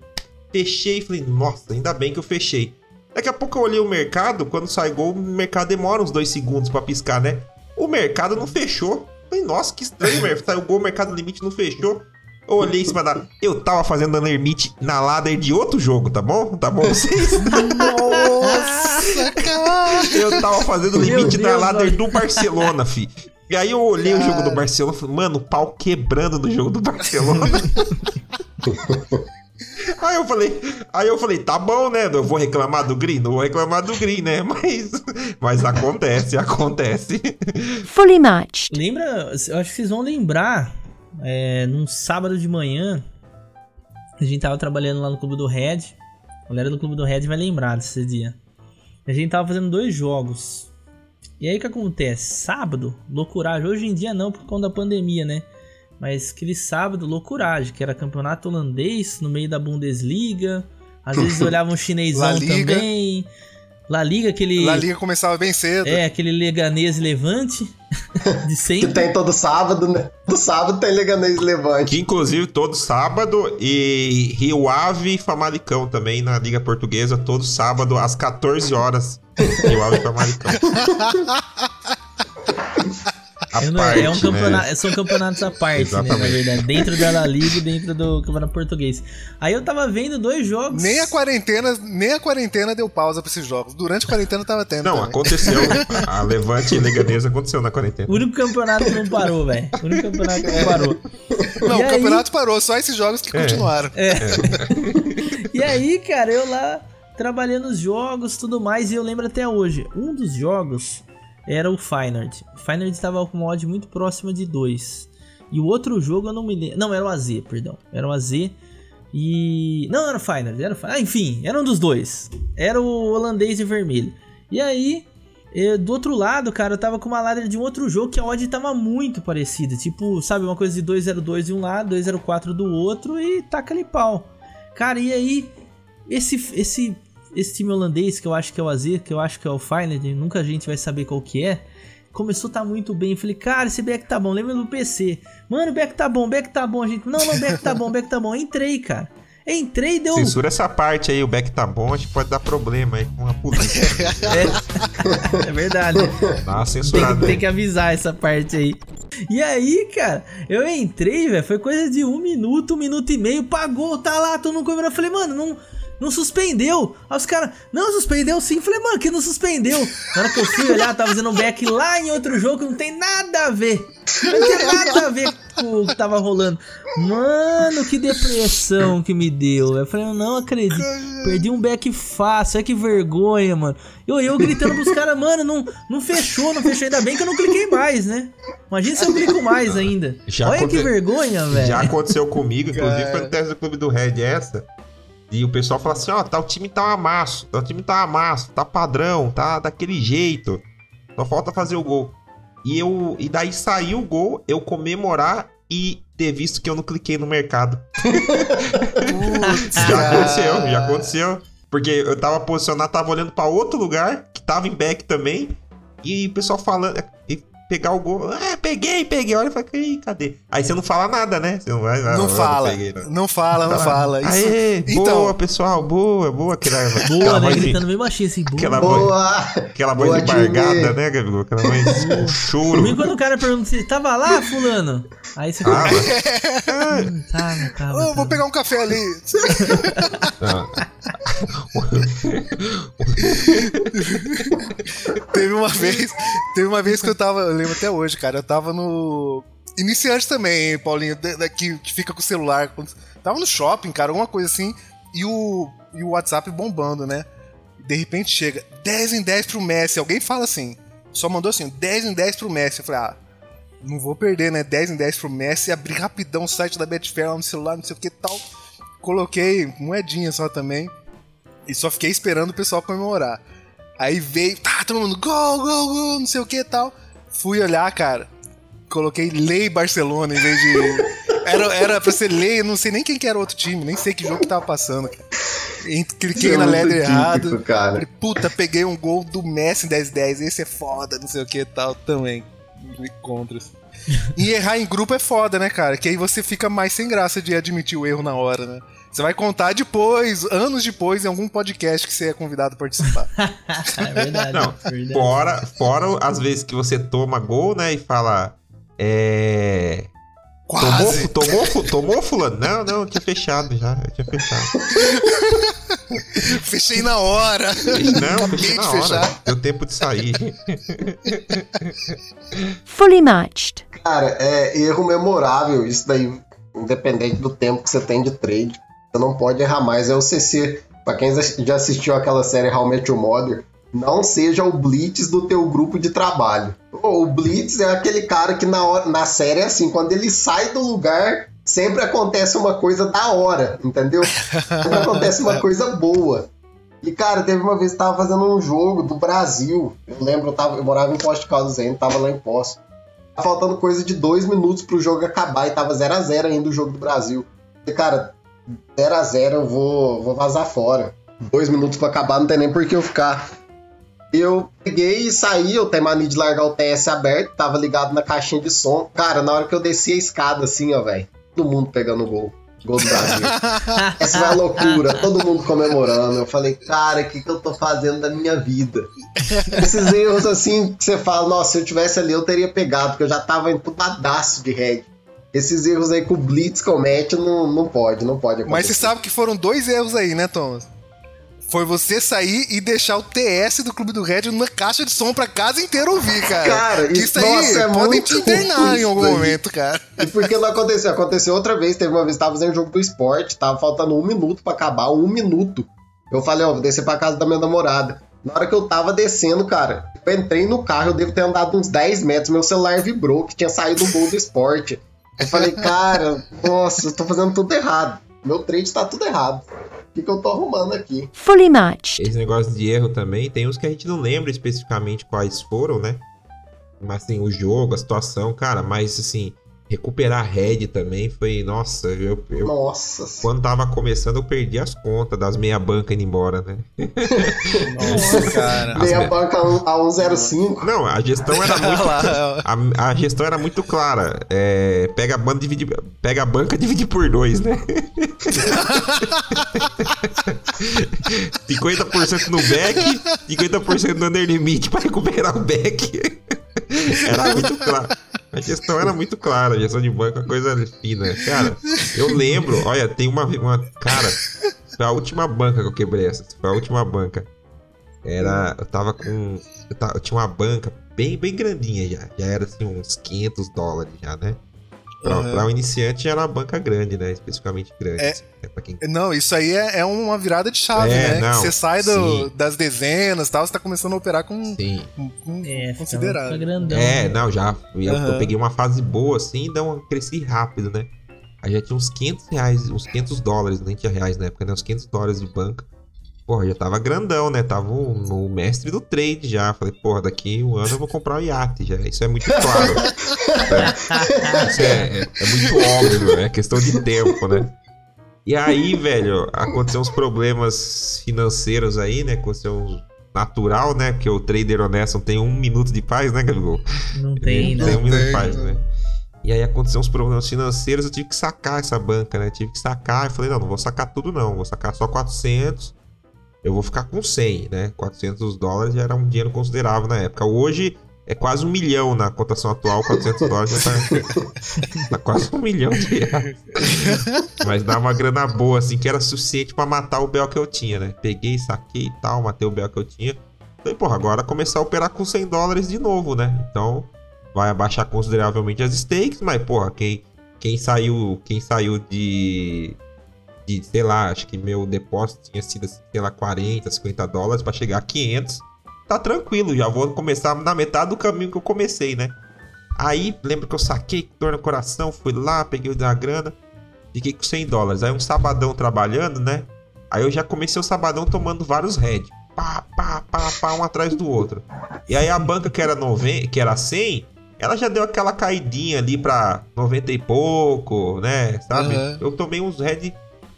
Fechei e falei, nossa, ainda bem que eu fechei. Daqui a pouco eu olhei o mercado, quando sai gol, o mercado demora uns dois segundos pra piscar, né? O mercado não fechou. Falei, nossa, que estranho. [laughs] Saiu gol, o mercado limite não fechou. Eu olhei em cima da. Eu tava fazendo limite na ladder de outro jogo, tá bom? Tá bom [laughs] vocês? Nossa, cara. Eu tava fazendo limite na ladder mano. do Barcelona, fi. E aí eu olhei o jogo do Barcelona e falei, mano, o pau quebrando no jogo do Barcelona. [laughs] aí eu falei, aí eu falei, tá bom, né? Eu vou reclamar do Green? Não vou reclamar do Green, né? [laughs] Mas, mas acontece, acontece. Fully matched. Lembra, eu acho que vocês vão lembrar, é, num sábado de manhã, a gente tava trabalhando lá no Clube do Red. A galera do Clube do Red vai lembrar desse dia. A gente tava fazendo dois jogos. E aí o que acontece? Sábado, loucuragem. Hoje em dia não, por conta da pandemia, né? Mas aquele sábado, loucuragem, que era campeonato holandês no meio da Bundesliga. Às vezes [laughs] olhava um chinesão também. La Liga, aquele. La Liga começava bem cedo. É, aquele Leganês Levante. [laughs] De Que sempre. tem todo sábado, né? Todo sábado tem Leganês Levante. Que inclusive todo sábado e Rio Ave e Famalicão também na Liga Portuguesa, todo sábado às 14 horas. Rio Ave e Famalicão. [laughs] A não- parte, é um né? campeonato, São campeonatos à parte, né? Na verdade. Dentro da La Liga e dentro do Campeonato Português. Aí eu tava vendo dois jogos. Nem a quarentena, nem a quarentena deu pausa pra esses jogos. Durante a quarentena tava tendo. Não, também. aconteceu. [laughs] A Levante e Leganesa aconteceu na quarentena. O único campeonato que não parou, velho. O único campeonato que não parou. Não, E o aí- campeonato parou, só esses jogos que continuaram. E aí, cara, eu lá trabalhando os jogos tudo mais, e eu lembro até hoje. Um dos jogos era o Feyenoord. O Feyenoord estava com uma odd muito próxima de 2. E o outro jogo eu não me lembro. Não, era o AZ, perdão. Era o AZ. E. Não, era o Feyenoord. Era o... Ah, enfim, era um dos dois. Era o holandês e vermelho. E aí, eh, do outro lado, cara, eu tava com uma ladder de um outro jogo que a odd tava muito parecida. Tipo, sabe, uma coisa de 202 de um lado, 204 do outro e taca ali pau. Cara, e aí, esse, esse, esse time holandês, que eu acho que é o AZ, que eu acho que é o Feyenoord, nunca a gente vai saber qual que é, começou a tá muito bem. Eu falei, cara, esse back tá bom, lembra do PC. Mano, o back tá bom, o back tá bom, a gente. Não, não, o back tá bom, o back tá bom. Entrei, cara. Entrei e deu. Censura essa parte aí, o back tá bom, acho que pode dar problema aí com a polícia. É, [laughs] é verdade. Dá uma Tem, censurada que- tem que avisar essa parte aí. E aí, cara, eu entrei, velho. Foi coisa de um minuto, um minuto e meio. Pagou, tá lá, todo mundo comemorando. Eu falei, mano, não, não suspendeu. Aí os caras, não, suspendeu sim. Falei, mano, que não suspendeu. Na hora que eu fui olhar, tava fazendo um back lá em outro jogo que não tem nada a ver. Não tem nada a ver com o que tava rolando. Mano, que depressão que me deu. Eu falei, eu não acredito. Perdi um back fácil, é que vergonha, mano. Eu, eu gritando pros caras, mano, não, não fechou, não fechou. Ainda bem que eu não cliquei mais, né? Imagina se eu clico mais ainda. Já Olha que aconte- vergonha, velho. Já aconteceu comigo, inclusive foi no teste do clube do Red essa. E o pessoal fala assim, ó, tá, o time tá um amasso, tá, o time tá um amasso, tá padrão, tá daquele jeito. Só falta fazer o gol. E eu e daí saiu o gol, eu comemorar e ter visto que eu não cliquei no mercado. Putz, [laughs] Já aconteceu, já aconteceu. Porque eu tava posicionado, tava olhando pra outro lugar, que tava em back também. E o pessoal falando. Pegar o gol. Ah, peguei, peguei. Olha e fala, "Ih, cadê? Aí você não fala nada, né? Você não vai. ah, Não eu fala, peguei, não. não fala, não fala. Isso- Aê, Então- boa, pessoal, boa, boa. Aquela, aquela Boa, né? voz de- Gritando bem baixinho assim. Boa. Aquela voz, Boa! aquela voz Boa, embargada, né, Gabigol? Aquela voz com choro. Comigo quando o cara pergunta se tava lá, fulano. Aí você Ah, fala, mas- [laughs] hum, tava, tava. Ô, vou tava. pegar um café ali. [laughs] Teve uma vez, teve uma vez que eu tava, eu lembro até hoje, cara, eu tava no iniciante também, Paulinho, que, que fica com o celular, tava no shopping, cara, alguma coisa assim, e o e o WhatsApp bombando, né? De repente chega 10 em 10 pro Messi, alguém fala assim, só mandou assim, 10 em 10 pro Messi. Eu falei: "Ah, não vou perder, né? 10 em 10 pro Messi, abri rapidão o site da Betfair lá no celular, não sei o que tal. Coloquei moedinha só também. E só fiquei esperando o pessoal comemorar. Aí veio, tá, todo mundo, gol, gol, gol, não sei o que e tal. Fui olhar, cara. Coloquei Lei Barcelona em vez de. [laughs] Era, era pra ser Lei, eu não sei nem quem que era o outro time, nem sei que jogo que tava passando. cara. E Cliquei é na letra errado. cara. Falei, puta, peguei um gol do Messi em 10-10, esse é foda, não sei o que e tal também. E Contras. [laughs] E errar em grupo é foda, né, cara? Que aí você fica mais sem graça de admitir o erro na hora, né? Você vai contar depois, anos depois, em algum podcast que você é convidado a participar. [laughs] É verdade. Não, verdade. Fora, fora as vezes que você toma gol, né? E fala. É. Quase! Tomou, tomou, tomou, fulano? Não, não, eu tinha fechado já. Eu tinha fechado. [laughs] Fechei na hora! Não, fechei na hora. fechar. Deu tempo de sair. Fully matched. Cara, é erro memorável. Isso daí, independente do tempo que você tem de trade, você não pode errar mais. É o CC. Pra quem já assistiu aquela série How Met Your Mother, não seja o Blitz do teu grupo de trabalho. O Blitz é aquele cara que na, hora, na série é assim, quando ele sai do lugar, sempre acontece uma coisa da hora, entendeu? Sempre acontece uma [laughs] coisa boa. E, cara, teve uma vez que eu tava fazendo um jogo do Brasil. Eu lembro, eu, tava, eu morava em Posto Caldas ainda, tava lá em Poço. Tava faltando coisa de dois minutos pro jogo acabar e tava 0 a 0 ainda o jogo do Brasil. E, cara, 0 a 0 eu vou, vou vazar fora. Dois minutos pra acabar, não tem nem por que eu ficar. Eu peguei e saí, eu tenho mania de largar o TS aberto, tava ligado na caixinha de som. Cara, na hora que eu desci a escada assim, ó, velho, todo mundo pegando gol. Gol do Brasil. [laughs] Essa foi a loucura, todo mundo comemorando. Eu falei, cara, o que, que eu tô fazendo da minha vida? Esses erros assim que você fala, nossa, se eu tivesse ali eu teria pegado, porque eu já tava entubadaço de red. Esses erros aí que o Blitz comete não, não pode, não pode acontecer. Mas você sabe que foram dois erros aí, né, Thomas? Foi você sair e deixar o TS do Clube do Red na caixa de som pra casa inteira ouvir, cara. Cara, Que isso- isso aí nossa, é podem te internar em algum momento, cara. E por que não aconteceu? Aconteceu outra vez, teve uma vez, tava fazendo jogo do esporte, tava faltando um minuto pra acabar, um minuto. Eu falei, ó, vou descer pra casa da minha namorada. Na hora que eu tava descendo, cara, eu entrei no carro, eu devo ter andado uns 10 metros, meu celular vibrou, que tinha saído do gol do esporte. Eu falei, cara, nossa, eu tô fazendo tudo errado. Meu trade tá tudo errado. O que, que eu tô arrumando aqui? Fully matched. Esse negócio de erro também, tem uns que a gente não lembra especificamente quais foram, né? Mas assim, o jogo, a situação, cara, mas assim, recuperar a head também foi, nossa, eu, eu Nossa. quando tava começando eu perdi as contas das meia banca indo embora, né? Nossa, cara. Meia banca a um- a 105. Não, a gestão era [laughs] muito a, a gestão era muito clara. É, pega a banda divide, pega a banca divide por dois, né? [laughs] 50% no back, 50% no under limit para recuperar o back. Era muito claro. A gestão era muito clara, a gestão de banco é coisa fina. Cara, eu lembro, olha, tem uma, uma. Cara, foi a última banca que eu quebrei essa. Foi a última banca. Era. Eu tava com. Eu, tava- eu tinha uma banca bem, bem grandinha já. Já era assim, uns 500 dólares já, né? Pra, Aham. pra um iniciante era uma banca grande, né? Especificamente grande. É. assim, né? Quem Não, isso aí é, é uma virada de chave, É, né? não, você sai do- das dezenas e tal, você tá começando a operar com, Sim. com, com É, fica grandão. É, né? não, já. Eu, eu Aham. peguei uma fase boa assim, então eu cresci rápido, né? Aí já tinha uns 500 reais, uns 500 dólares, nem tinha reais na época, né? Uns 500 dólares de banca. Porra, já tava grandão, né? Tava no mestre do trade já. Falei, porra, daqui um ano eu vou comprar um iate já. Isso é muito claro. É, [laughs] Isso é, é- é muito óbvio, é questão de tempo, né? E aí, velho, aconteceu uns problemas financeiros aí, né? Aconteceu um natural, né? Porque o trader honesto não tem um minuto de paz, né, Gabigol? Não tem, Não né? tem um minuto de paz, né? né? E aí aconteceu uns problemas financeiros, eu tive que sacar essa banca, né? Tive que sacar, eu falei, não, não vou sacar tudo não, vou sacar só 400, eu vou ficar com 100, né? 400 dólares já era um dinheiro considerável na época. Hoje é quase um milhão na cotação atual, 400 dólares já tá, [laughs] tá quase um milhão de reais. Mas dá uma grana boa, assim, que era suficiente pra matar o Bel que eu tinha, né? Peguei, saquei e tal, matei o Bel que eu tinha. Falei, porra, agora começar a operar com 100 dólares de novo, né? Então vai abaixar consideravelmente as stakes, mas, porra, quem, quem saiu quem saiu de, de, sei lá, acho que meu depósito tinha sido, sei lá, 40, 50 dólares pra chegar a 500, tá tranquilo, já vou começar na metade do caminho que eu comecei, né? Aí, lembro que eu saquei dor no coração, fui lá, peguei a grana, fiquei com 100 dólares. Aí um sabadão trabalhando, né? Aí eu já comecei o sabadão tomando vários head. Pá, pá, pá, pá, um atrás do outro. E aí a banca que era, noven... que era 100, ela já deu aquela caidinha ali pra 90 e pouco, né? Sabe? Uhum. Eu tomei uns head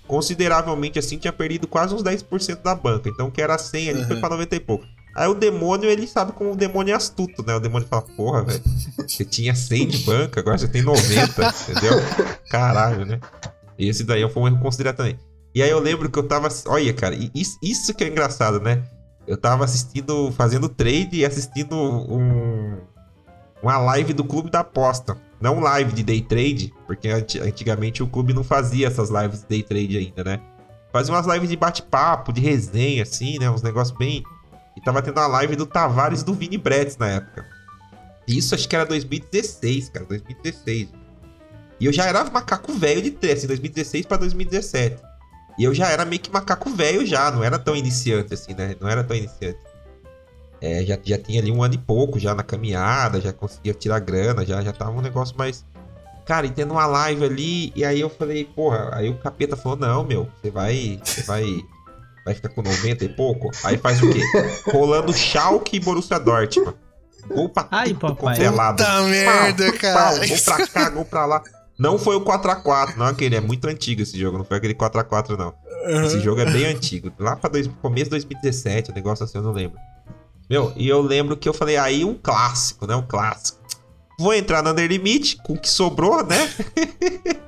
consideravelmente assim, tinha perdido quase uns 10% da banca. Então que era 100 ali foi Uhum. pra 90 e pouco. Aí o demônio, ele sabe como o demônio é astuto, né? O demônio fala, porra, velho, você tinha 100 de banca, agora você tem 90, [laughs] entendeu? Caralho, né? Esse daí foi um erro considerado também. E aí eu lembro que eu tava. Olha, cara, isso, isso que é engraçado, né? Eu tava assistindo, fazendo trade e assistindo um, uma live do Clube da Aposta. Não live de day trade, porque anti- antigamente o clube não fazia essas lives de day trade ainda, né? Fazia umas lives de bate-papo, de resenha, assim, né? Uns negócios bem. E tava tendo a live do Tavares e do Vini Bretz na época. Isso acho que era 2016, cara, 2016. E eu já era macaco velho de trade, assim, 2016 pra 2017. E eu já era meio que macaco velho já, não era tão iniciante assim, né? Não era tão iniciante. É, já, já tinha ali um ano e pouco já na caminhada, já conseguia tirar grana, já, já tava um negócio mais. Cara, e tendo uma live ali, e aí eu falei, porra, aí o capeta falou, não, meu, você vai. Você vai. Vai ficar com 90 e pouco? Aí faz o quê? Rolando Schalke e Borussia Dortmund. Gol pra Ai, tudo papai. é. Puta merda, Pau, cara. Gol pra cá, gol pra lá. Não foi o 4x4, não aquele. É muito antigo esse jogo, não foi aquele 4x4, não. Esse jogo é bem antigo. Lá pra dois, começo de 2017, um negócio assim, eu não lembro. Meu, e eu lembro que eu falei, aí um clássico, né? Um clássico. Vou entrar no Under Limit com o que sobrou, né? [laughs]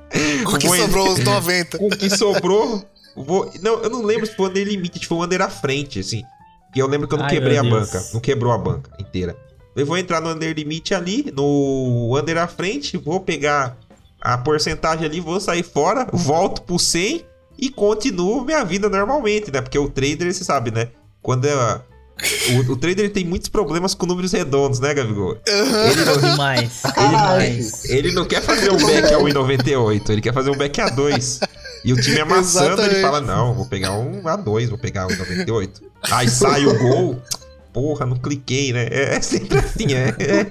O que Vou sobrou os 90. com o que sobrou. Vou... Não, eu não lembro se foi o Under Limit, se foi o Under à frente, assim. Porque eu lembro que eu não Ai, quebrei a Deus. banca. Não quebrou a banca inteira. Eu vou entrar no Under Limit ali, no Under à frente, vou pegar a porcentagem ali, vou sair fora, volto pro 100 e continuo minha vida normalmente, né? Porque o trader, você sabe, né? Quando é. O, o trader ele tem muitos problemas com números redondos, né, Gabigol? Ele não, Demais. Demais. ele não quer fazer um back a 1,98, ele quer fazer um back a 2. E o time amassando, ele Exatamente. fala: Não, vou pegar um A2, vou pegar um 98. Aí sai o gol. Porra, não cliquei, né? É, é sempre assim, é. é.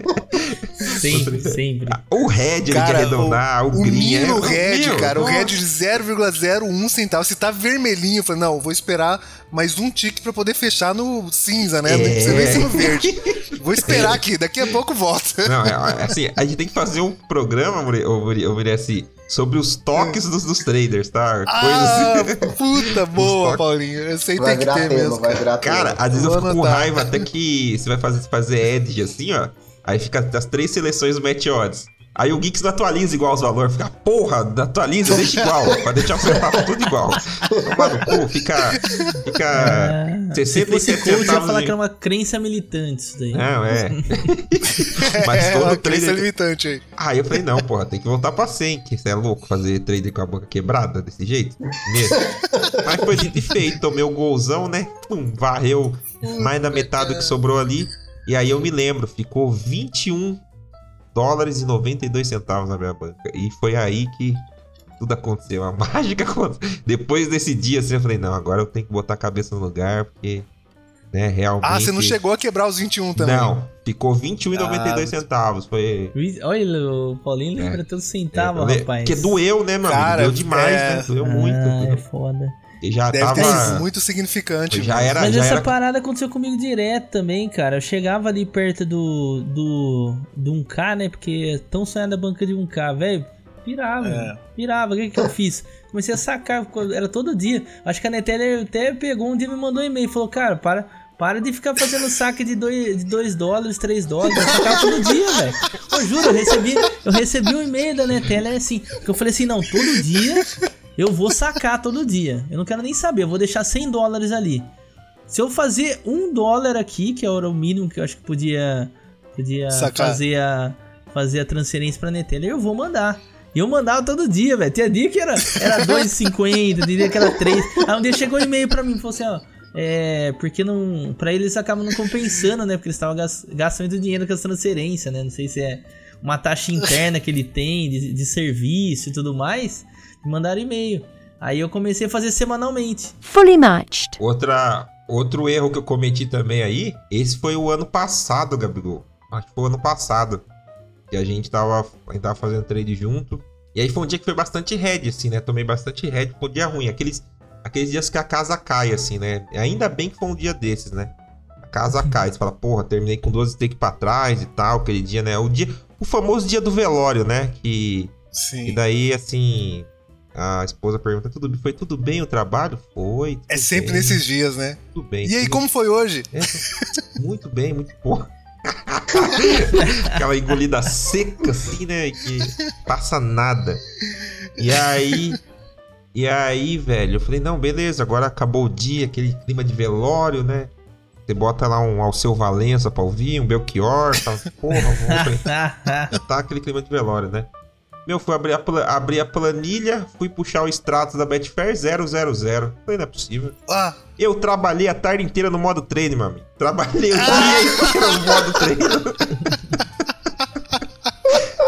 [laughs] Sempre, sempre. O red ele quer arredondar, o, O green mínimo é. red, Meu, cara, o red de 0,01 centavo. Se tá vermelhinho, eu falei, não, vou esperar mais um tique pra poder fechar no cinza, né? É. Você vê se no verde. Vou esperar aqui, daqui a pouco volta. Não, é, é assim, a gente tem que fazer um programa, Muriaci, sobre os toques dos, dos traders, tá? Ah, Coisas. puta boa. Paulinho. Eu sei Vai tem que virar ter tema, mesmo. vai virar Cara, tema. às vezes eu fico com raiva até que você vai fazer, fazer edge assim, ó. Aí fica as três seleções do match odds. Aí o Geeks não atualiza igual os valores. Fica, porra, atualiza, deixa igual. pra deixar o setup tudo igual. Toma no cu, fica. Fica. Ah, se 67 fosse coach, ia falar de- que era uma crença militante isso daí. Não, é. [laughs] Mas é, todo uma crença trader. limitante aí. Aí eu falei, não, porra, tem que voltar pra 100, que você é louco fazer trader com a boca quebrada desse jeito? Mesmo. Mas foi dito e feito, tomei o golzão, né? Pum, varreu mais da metade do que sobrou ali. E aí eu me lembro, ficou 21 dólares e 92 centavos na minha banca. E foi aí que tudo aconteceu. A [laughs] mágica aconteceu. Depois desse dia, assim, eu falei, não, agora eu tenho que botar a cabeça no lugar, porque, né, realmente... Ah, você não chegou a quebrar os 21 também. Não, ficou 21,92 Ah, centavos. Foi... Olha, o Paulinho lembra até o centavo, É, rapaz. Porque doeu, né, meu Cara? Doeu demais, é. né? Doeu ah, muito. É doeu. foda. E já Deve ter tava. sido muito significante. Já era, Mas já essa era parada aconteceu comigo direto também, cara. Eu chegava ali perto do. do. do 1K, né? Porque é tão sonhada a banca de 1K, velho. Pirava, É. pirava. O que, que eu fiz? Comecei a sacar, era todo dia. Acho que a Neteller até pegou um dia e me mandou um e-mail. Falou, cara, para, para de ficar fazendo saque de 2 de dois dólares, 3 dólares. Eu sacava todo dia, velho. Eu juro, eu recebi, eu recebi um e-mail da Neteller assim. Que eu falei assim, não, todo dia eu vou sacar todo dia. Eu não quero nem saber, eu vou deixar 100 dólares ali. Se eu fazer um dólar aqui, que era o mínimo que eu acho que podia, podia Sacar. fazer a, fazer a transferência pra Neteller, eu vou mandar. E eu mandava todo dia, velho. Tinha dia que era, era 2,50, tinha dia que era 3. Aí um dia chegou um e-mail pra mim, falou assim, ó. É, porque não. Pra eles acabam não compensando, né? Porque eles estavam gas- gastando dinheiro com as transferências, né? Não sei se é uma taxa interna que ele tem de, de serviço e tudo mais. Me mandaram e-mail. Aí eu comecei a fazer semanalmente. Fully matched. Outra, outro erro que eu cometi também aí, esse foi o ano passado, Gabigol. Acho que foi o ano passado. Que a gente tava, a gente tava fazendo trade junto. E aí foi um dia que foi bastante red, assim, né? Tomei bastante red, foi um dia ruim. Aqueles, aqueles dias que a casa cai, assim, né? Ainda bem que foi um dia desses, né? A casa cai. Você fala, porra, terminei com 12 take pra trás e tal, aquele dia, né? O dia. O famoso dia do velório, né? Que. E Sim. daí, assim. A esposa pergunta: tudo, foi tudo bem o trabalho? Foi. É tudo sempre bem, nesses dias, né? Tudo bem. E aí, tudo como foi hoje? é, muito bem, muito porra. [laughs] Aquela engolida seca, assim, né? Que passa nada. E aí. E aí, velho, eu falei, não, beleza, agora acabou o dia, aquele clima de velório, né? Você bota lá um Alceu Valença pra ouvir, um Belchior, tá, porra, já [laughs] tá aquele clima de velório, né? Meu, fui abrir a, abrir a planilha, fui puxar o extrato da Betfair 000. Falei, não é possível. Ah, Eu trabalhei a tarde inteira no modo treino, meu amigo. Trabalhei o dia inteiro no modo treino.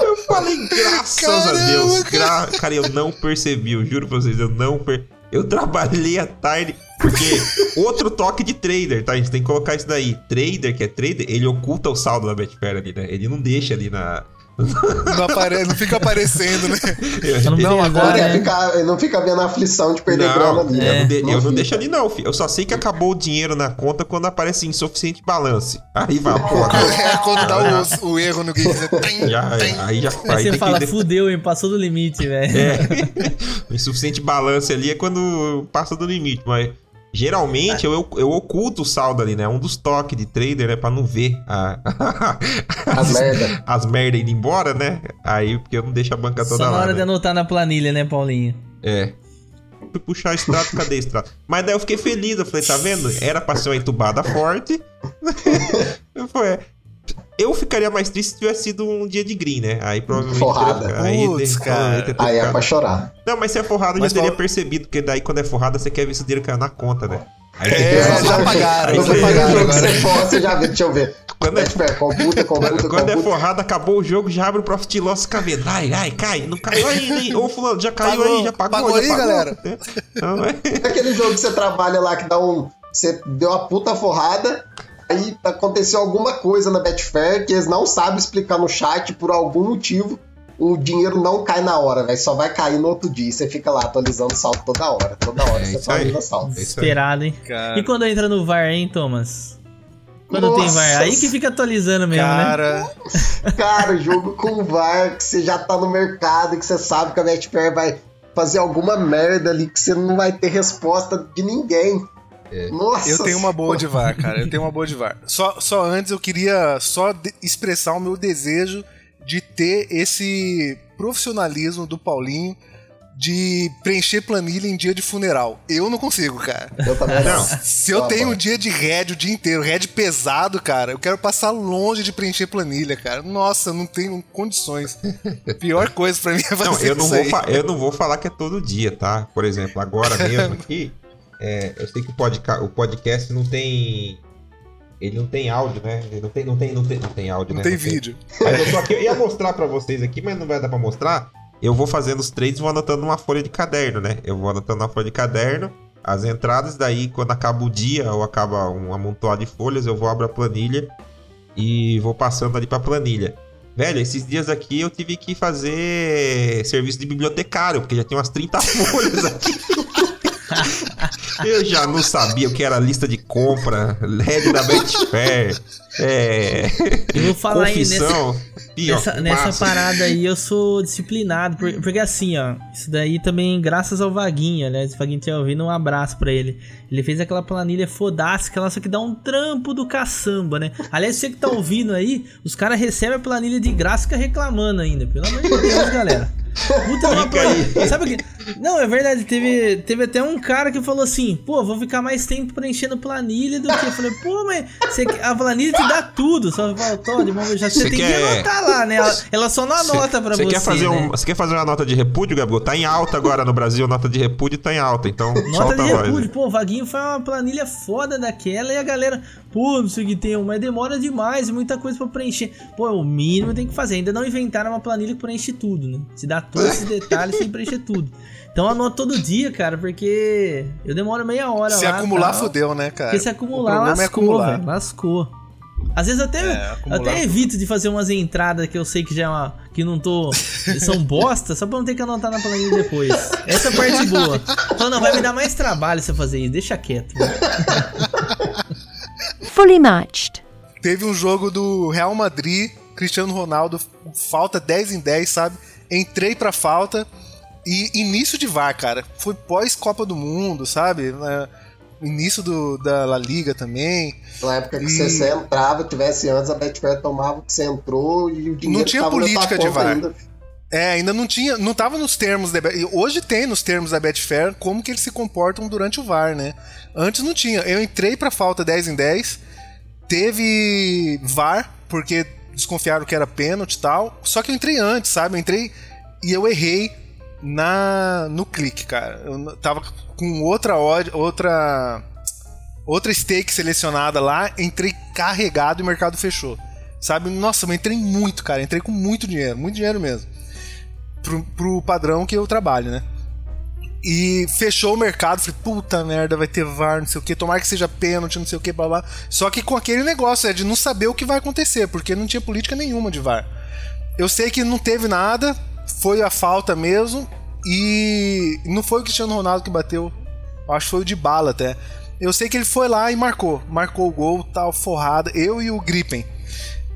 Eu falei, graças a Caramba, Deus. cara. Gra... Cara, eu não percebi, eu juro pra vocês, eu não per... Eu trabalhei a tarde. Porque outro toque de trader, tá? A gente tem que colocar isso daí. Trader, que é trader, ele oculta o saldo da Betfair ali, né? Ele não deixa ali na. Não, apare... não fica aparecendo, né? Não, pesar, agora né? ficar- ele não fica vendo a aflição de perder grana ali. eu, né? não de- eu não fica. deixo ali não, filho. Eu só sei que acabou o dinheiro na conta quando aparece insuficiente balance. Aí vai, porra. É quando dá o, o erro no game. você tem, Já, aí já Aí aí você fala, que... fudeu, hein? Passou do limite, velho. É. [laughs] o insuficiente balance ali é quando passa do limite, mas geralmente eu, eu oculto o saldo ali, né? Um dos toques de trader, né? Pra não ver a... [laughs] As merda. as merda indo embora, né? Aí, porque eu não deixo a banca toda Só na lá, hora né? de anotar na planilha, né, Paulinho? É. Fui puxar o extrato, cadê o extrato? Mas daí eu fiquei feliz, eu falei, tá vendo? Era pra ser uma entubada forte. [laughs] falei, eu ficaria mais triste se tivesse sido um dia de green, né? Aí provavelmente. Forrada. Aí, Putz, de- cara. ter Aí é pra chorar. Não, mas se é forrada, eu já teria percebido, porque daí quando é forrada, você quer ver se o dinheiro caiu na conta, né? Aí É, já pagaram, Não foi que agora. você for, você já viu, deixa eu ver. Quando é- computa, [laughs] computa, Quando é forrada, acabou o jogo, já abre o Profit Loss fica vendo. Ai, ai, cai, não caiu [laughs] ainda, hein? Ô, fulano, já caiu Pagou, aí, já pagou, pagou já aí, pagou. galera. Não, é... [laughs] Aquele jogo que você trabalha lá que dá um. Você deu uma puta forrada, aí aconteceu alguma coisa na Betfair que eles não sabem explicar no chat por algum motivo. O dinheiro não cai na hora, velho. Só vai cair no outro dia. E você fica lá atualizando o saldo toda hora. Toda hora É você atualiza o saldo. É isso aí. Esperado, hein? Cara, E quando entra no VAR, hein, Thomas? Quando tem Nossa. VAR, aí que fica atualizando mesmo, né? cara, Cara, jogo com VAR, que você já tá no mercado, que você sabe que a Betfair vai fazer alguma merda ali, que você não vai ter resposta de ninguém. Nossa. eu tenho uma boa de. VAR, cara. Eu tenho uma boa de VAR. Só, só antes eu queria só expressar o meu desejo de ter esse profissionalismo do Paulinho de preencher planilha em dia de funeral. Eu não consigo, cara. Eu também não. Se eu Tá tenho um dia de head o dia inteiro, head pesado, cara, eu quero passar longe de preencher planilha, cara. Nossa, não tenho condições. Pior coisa pra mim é fazer Não, eu não, isso vou aí. eu não vou falar que é todo dia, tá? Por exemplo, agora mesmo aqui, é, eu sei que o, podca o podcast não tem. Ele não tem áudio, né? Ele não tem, não tem, não tem, não tem áudio, Não né? tem vídeo. Mas eu tô aqui, eu ia mostrar pra vocês aqui, mas não vai dar pra mostrar. Eu vou fazendo os trades e vou anotando numa folha de caderno, né? Eu vou anotando na folha de caderno as entradas, daí quando acaba o dia ou acaba um amontoado de folhas, eu vou abrir a planilha e vou passando ali pra planilha. Velho, esses dias aqui eu tive que fazer serviço de bibliotecário, porque já tem umas 30 [laughs] folhas aqui. Eu já não sabia o que era lista de compra, head da Betfair, é... Eu vou falar aí nessa, confissão. Ó, nessa, nessa parada aí eu sou disciplinado, por- porque assim, ó, isso daí também graças ao Vaguinho, né? Se o Vaguinho tiver ouvindo, um abraço pra ele. Ele fez aquela planilha fodástica lá, só que dá um trampo do caçamba, né? Aliás, você que tá ouvindo aí, os caras recebem a planilha de graça e fica reclamando ainda, pelo amor de Deus, galera. Puta aí. planilha. Sabe o que? Não, é verdade, teve, teve até um cara que falou assim, pô, vou ficar mais tempo preenchendo planilha do que. Eu falei, pô, mas você, a planilha te dá tudo. Só faltou de mão já Você Você tem que quer- anotar lá, né? Ela, ela só não anota pra você. Você quer, fazer né? um, você quer fazer uma nota de repúdio, Gabriel? Tá em alta agora no Brasil, a nota de repúdio tá em alta, então Nota solta de a voz. repúdio, pô, o Vaguinho foi uma planilha foda daquela e a galera, pô, não sei o que tem, mas demora demais, muita coisa pra preencher. Pô, o mínimo tem que fazer. Ainda não inventaram uma planilha que preenche tudo, né? Se dá todos esses detalhes sem preencher tudo. Então anota todo dia, cara, porque eu demoro meia hora Se lá. acumular, tal. fudeu, né, cara? Porque se acumular, problema lascou, é acumular. velho. Lascou. Às vezes eu até, É, até evito de fazer umas entradas que eu sei que já é uma, que não tô. [laughs] são bosta, só pra não ter que anotar na planilha depois. Essa é a parte boa. Então não, vai me dar mais trabalho se eu fazer isso, deixa quieto. [laughs] Fully matched. Teve um jogo do Real Madrid, Cristiano Ronaldo, falta 10 em 10, sabe? Entrei pra falta e início de VAR, cara. Foi pós-Copa do Mundo, sabe? É, Início do, da La Liga também. Na época que E- você, entrava, tivesse antes, a Betfair tomava o que você entrou e o dinheiro Não tinha política de VAR. ainda. É, ainda não tinha, não tava nos termos da hoje tem nos termos da Betfair como que eles se comportam durante o VAR, né? Antes não tinha. Eu entrei pra falta 10 em 10, teve VAR porque desconfiaram que era pênalti e tal. Só que eu entrei antes, sabe? Eu entrei e eu errei na no clique, cara. Eu tava com outra outra outra stake selecionada lá, entrei carregado e o mercado fechou. Sabe? Nossa, eu entrei muito, cara. Entrei com muito dinheiro, muito dinheiro mesmo. Pro, pro padrão que eu trabalho, né? E fechou o mercado, falei, puta merda, vai ter VAR, não sei o que, tomara que seja pênalti, não sei o que, blá blá. Só que com aquele negócio, é de não saber o que vai acontecer, porque não tinha política nenhuma de VAR. Eu sei que não teve nada, foi a falta mesmo, e não foi o Cristiano Ronaldo que bateu, eu acho que foi o de bala até. Eu sei que ele foi lá e marcou, marcou o gol, tal, forrada, eu e o Gripen.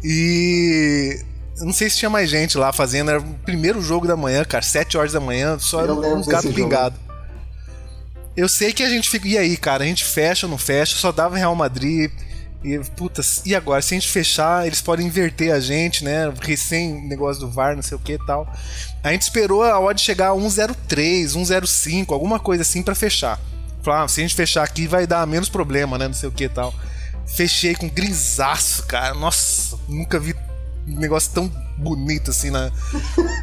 E eu não sei se tinha mais gente lá fazendo, era o primeiro jogo da manhã, cara, 7 horas da manhã, só Eu era desse jogo. pingados. Eu sei que a gente fica. E aí, cara, a gente fecha ou não fecha? Só dava Real Madrid. E, putas, e agora? Se a gente fechar, eles podem inverter a gente, né? Recém negócio do VAR, não sei o que e tal. A gente esperou a odd chegar a 103, 105, alguma coisa assim pra fechar. Falar, ah, se a gente fechar aqui vai dar menos problema, né? Não sei o que e tal. Fechei com grisaço, cara. Nossa, nunca vi um negócio tão bonito assim na,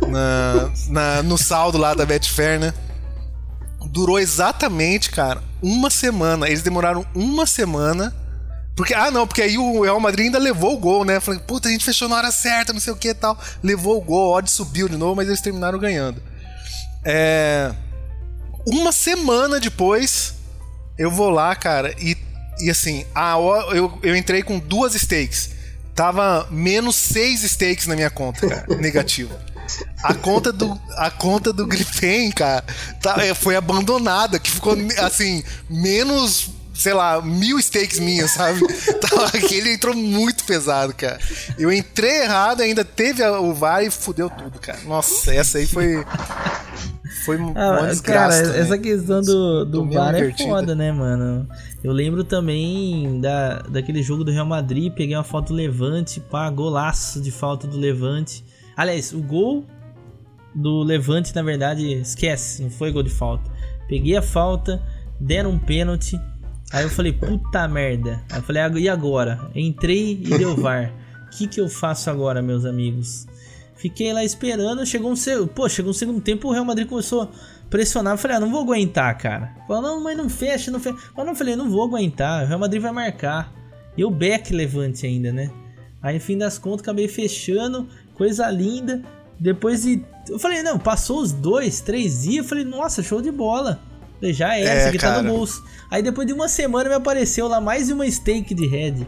na, na- no saldo lá da Betfair, né? Durou exatamente, cara, uma semana. Eles demoraram uma semana. Porque, ah, não, porque aí o Real Madrid ainda levou o gol, né? Falei, puta, a gente fechou na hora certa, não sei o que e tal. Levou o gol, a odd subiu de novo, mas eles terminaram ganhando. É. Uma semana depois, eu vou lá, cara, e, e assim, a, eu, eu entrei com duas stakes. Tava menos seis stakes na minha conta, cara, [laughs] negativo. A conta do, a conta do Gripen, cara, tá- é, foi abandonada, que ficou assim, menos, sei lá, mil stakes minhas, sabe? [laughs] Aquele entrou muito pesado, cara. Eu entrei errado, ainda teve o VAR e fudeu tudo, cara. Nossa, essa aí foi. Foi uma Ah, cara, desgraça. também. essa questão do, do uma VAR é foda, né, mano? Eu lembro também da, daquele jogo do Real Madrid, peguei uma foto do Levante, pá, golaço de falta do Levante. Aliás, o gol do Levante, na verdade, esquece, não foi gol de falta. Peguei a falta, deram um pênalti, aí eu falei, puta merda. Aí eu falei, "Ah, e agora? Entrei e deu VAR. O que que eu faço agora, meus amigos? Fiquei lá esperando, chegou um, pô, chegou um segundo tempo, o Real Madrid começou a pressionar, eu falei, ah, não vou aguentar, cara. Falou, não, mas não fecha, não fecha. Eu não falei, não vou aguentar, o Real Madrid vai marcar. E o Beck levante ainda, né? Aí, no fim das contas, acabei fechando, coisa linda. Depois de. Eu falei, não, passou os dois, três dias. Eu falei, nossa, show de bola. Falei, já era, É, esse aqui tá cara. no bolso. Aí depois de uma semana me apareceu lá mais uma stake de head.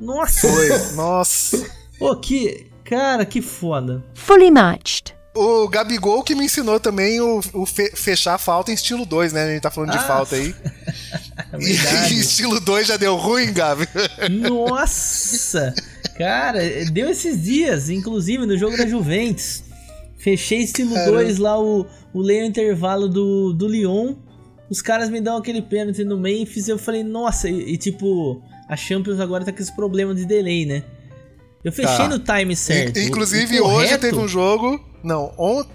Nossa! Foi. [laughs] Nossa. Ô, que. Cara, que foda. Fully matched. O Gabigol que me ensinou também o, o fe- fechar a falta em estilo 2, né? A gente tá falando de Ah. falta aí. [laughs] E [laughs] estilo 2 já deu ruim, Gabi? Nossa! Cara, deu esses dias, inclusive no jogo da Juventus. Fechei estilo 2 lá, o, o leio intervalo do, do Lyon. Os caras me dão aquele pênalti no Memphis. Eu falei, nossa, e, e, tipo, a Champions agora tá com esse problema de delay, né? Eu fechei Tá. no time certo. In- Inclusive, o hoje correto- teve um jogo. Não, ontem.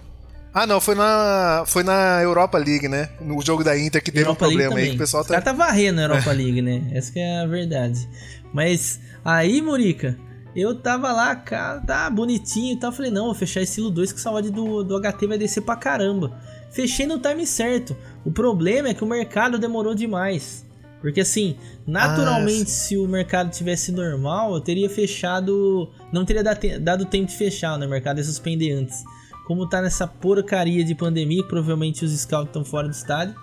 Ah, não, foi na, foi na Europa League, né? No jogo da Inter que teve Europa um problema aí. Que o pessoal Os tá... tá varrendo a Europa [laughs] League, né? Essa que é a verdade. Mas aí, Murica, eu tava lá, cara, tá bonitinho e tal. Falei, não, vou fechar estilo 2 que o saúde do, do HT vai descer pra caramba. Fechei no time certo. O problema é que o mercado demorou demais. Porque assim, naturalmente, se o mercado tivesse normal, eu teria fechado. Não teria dado te- dado tempo de fechar, né? O mercado ia suspender antes. Como tá nessa porcaria de pandemia, provavelmente os scouts estão fora do estádio,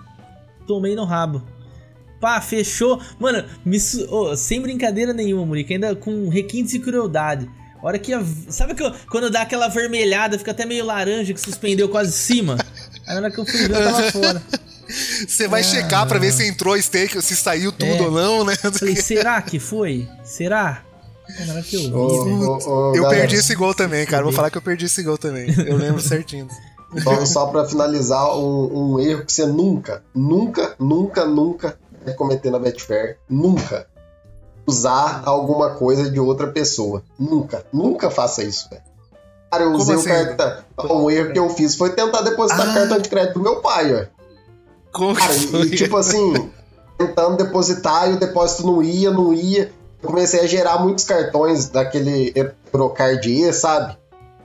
tomei no rabo. Pá, fechou. Mano, me su- ô, sem brincadeira nenhuma, Murica, ainda com requintes de crueldade. A hora que. A, sabe que eu- quando dá aquela vermelhada, fica até meio laranja, que suspendeu quase cima? Aí na hora que eu fui ver, eu tava fora. [laughs] Você vai checar pra ver se entrou steak, se saiu tudo É. ou não, né? Falei, será que foi? Será? Hora que eu vi, velho. ô, ô, Eu galera, perdi esse gol também, cara. Vou falar que eu perdi esse gol também. Eu lembro certinho. Só, só pra finalizar, um, um erro que você nunca, nunca, nunca, nunca vai cometer na Betfair. Nunca. Usar alguma coisa de outra pessoa. Nunca. Nunca faça isso, velho. Cara, eu Como usei assim? o cartão. Um erro que eu fiz foi tentar depositar Ah. cartão de crédito do meu pai, ó. Como Cara, e tipo assim, tentando depositar e o depósito não ia, não ia. Eu comecei a gerar muitos cartões daquele Eurocard E, sabe?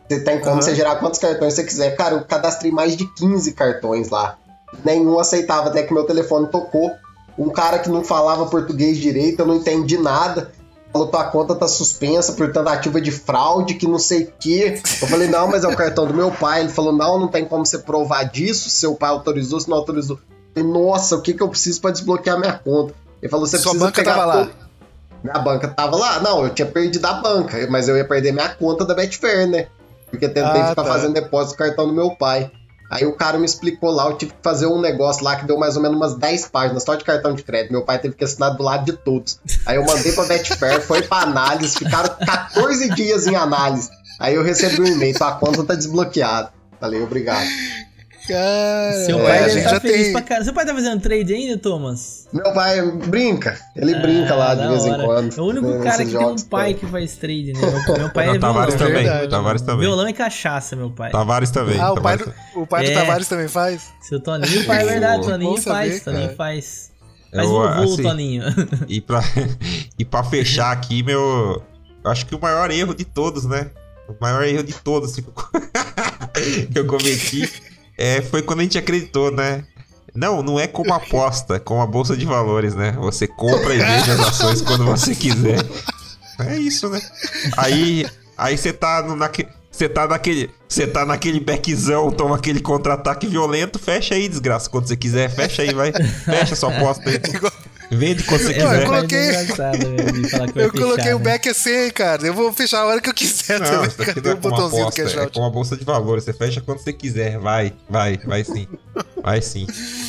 Você tem como Aham. você gerar quantos cartões você quiser. Cara, eu cadastrei mais de 15 cartões lá. Nenhum aceitava, até que meu telefone tocou. Um cara que não falava português direito, eu não entendi nada. Falou, tua conta tá suspensa por tentativa de fraude, que não sei o quê. Eu falei, não, mas é o cartão do meu pai. Ele falou, não, não tem como você provar disso. Seu pai autorizou, se não autorizou. Nossa, o que que eu preciso pra desbloquear minha conta? Ele falou, você Sua precisa banca pegar tava lá? Minha banca tava lá? Não, eu tinha perdido a banca, mas eu ia perder minha conta da Betfair, né? Porque tentei Ah, ficar tá. fazendo depósito do cartão do meu pai. Aí o cara me explicou lá, eu tive que fazer um negócio lá que deu mais ou menos umas 10 páginas só de cartão de crédito. Meu pai teve que assinar do lado de todos. Aí eu mandei pra Betfair, foi pra análise, ficaram 14 dias em análise. Aí eu recebi um e-mail, tua conta tá desbloqueada. Falei, obrigado. Cara, Seu É, pai gente estar já feliz tem- pra caramba. Seu pai tá fazendo trade ainda, Thomas? Meu pai brinca, ele brinca lá de Ah, vez em quando. É o único nesses cara que tem um pai tá? que faz trade, né? Meu, meu pai [laughs] Não, é Tavares violão. também. verdade. Tavares também. Violão e cachaça, meu pai. Tavares também. Ah, o pai, Tavares do, o pai do É. Tavares também faz? Seu Toninho, pai, é verdade, Toninho saber, faz, Toninho cara. faz. Faz Eu, vovô, assim, Toninho. [laughs] E pra, e pra fechar aqui, meu. Eu acho que o maior erro de todos, né? O maior erro de todos eu, [laughs] que eu cometi é, foi quando a gente acreditou, né? Não, não é como aposta, [laughs] como a bolsa de valores, né? Você compra e vende as ações quando você quiser. É isso, né? Aí, aí você tá no, você tá naquele, você tá naquele backzão, toma aquele contra-ataque violento, fecha aí, desgraça, quando você quiser, fecha aí, vai, fecha sua aposta aí. [laughs] Vende quando você Eu quiser. coloquei- É que vai Eu coloquei fechar, o né? back assim, cara. Eu vou fechar a hora que eu quiser Não, também. é o como botãozinho do aposta, cash é out? como a bolsa de valores. Você fecha quando você quiser. Vai, vai, vai sim. Vai sim.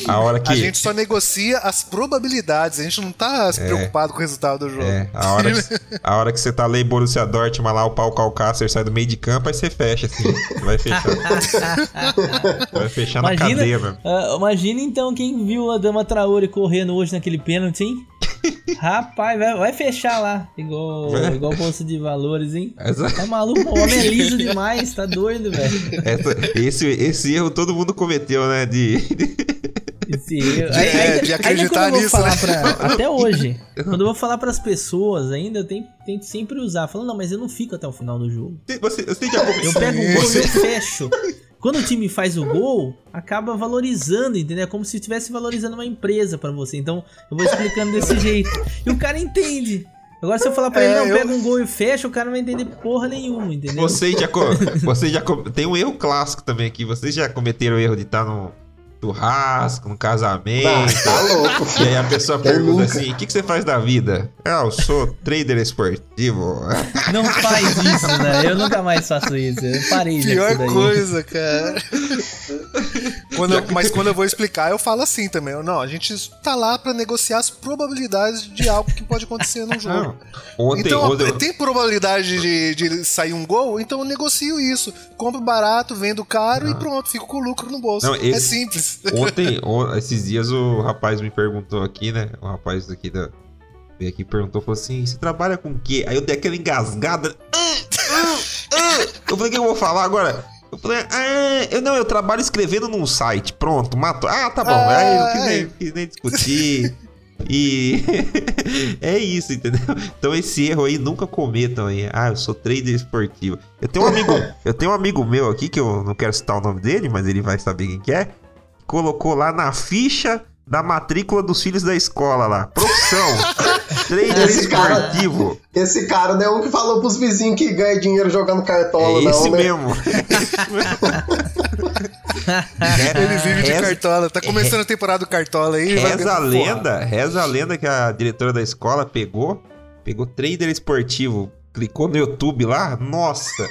A hora que. A gente só negocia as probabilidades. A gente não tá se preocupado com o resultado do jogo. É, a hora, que, [laughs] a hora que você tá lendo Borussia Dortmund lá, o pau Calcácer sai do meio de campo, aí você fecha assim. Vai fechar. [laughs] vai fechar na Imagina, cadeia, velho. ah, imagina então quem viu a Dama Traore correndo hoje naquele pênalti, hein? [laughs] Rapaz, vai, vai fechar lá. Igual, Vai. igual bolsa de valores, hein? Essa- Tá maluco? O homem é liso [laughs] demais, tá doido, velho. essa- esse, esse erro todo mundo cometeu, né? De. [laughs] Esse erro. De- é, de acreditar vou nisso, né? pra- até hoje, quando eu vou falar pras pessoas, ainda tem, que sempre usar. Falando, não, mas eu não fico até o final do jogo. Você, você já Eu pego o gol você, e eu fecho. Quando o time faz o gol, acaba valorizando, entendeu? É como se estivesse valorizando uma empresa pra você. Então, eu vou explicando desse [laughs] jeito. E o cara entende. Agora, se eu falar pra ele, É, não, eu- pega um gol e fecha, o cara não vai entender porra nenhuma, entendeu? Vocês já, co- [laughs] vocês já com- tem um erro clássico também aqui. Vocês já cometeram o erro de estar no churrasco, no casamento. Ah, tá louco. E aí a pessoa [laughs] Quem pergunta nunca? assim: o que, que você faz da vida? Ah, eu sou trader esportivo. [laughs] Não faz isso, né? Eu nunca mais faço isso. Eu parei Pior coisa, cara. Quando eu- [laughs] mas quando eu vou explicar, eu falo assim também. Eu, Não, a gente tá lá pra negociar as probabilidades de algo que pode acontecer no [laughs] jogo. Não. Ontem, então, ontem- tem probabilidade de, de sair um gol, então eu negocio isso. Compro barato, vendo caro e pronto, fico com lucro no bolso. Não, É simples. Ontem, [laughs] o- esses dias, o rapaz me perguntou aqui, né? O rapaz daqui da. Veio aqui e perguntou, falou assim: você trabalha com o quê? Aí eu dei aquela engasgada. "Ah, ah, ah." Eu falei, o que eu vou falar agora? Eu falei, ah, eu não, eu trabalho escrevendo num site. Pronto, matou. Ah, tá bom. Aí eu quis nem, quis nem discutir. E [laughs] é isso, entendeu? Então esse erro aí nunca cometam aí. Ah, eu sou trader esportivo. Eu tenho um amigo, [laughs] eu tenho um amigo meu aqui que eu não quero citar o nome dele, mas ele vai saber quem que é. Colocou lá na ficha da matrícula dos filhos da escola lá. Profissão. [laughs] trader Esse cara- esportivo. Esse cara não é um que falou pros vizinhos que ganha dinheiro jogando cartola, É não, esse né? mesmo. Ele vive de Reza- cartola. Tá começando a temporada do cartola aí. Reza a lenda, reza a lenda que a diretora da escola pegou, pegou trader esportivo, clicou no YouTube lá, nossa.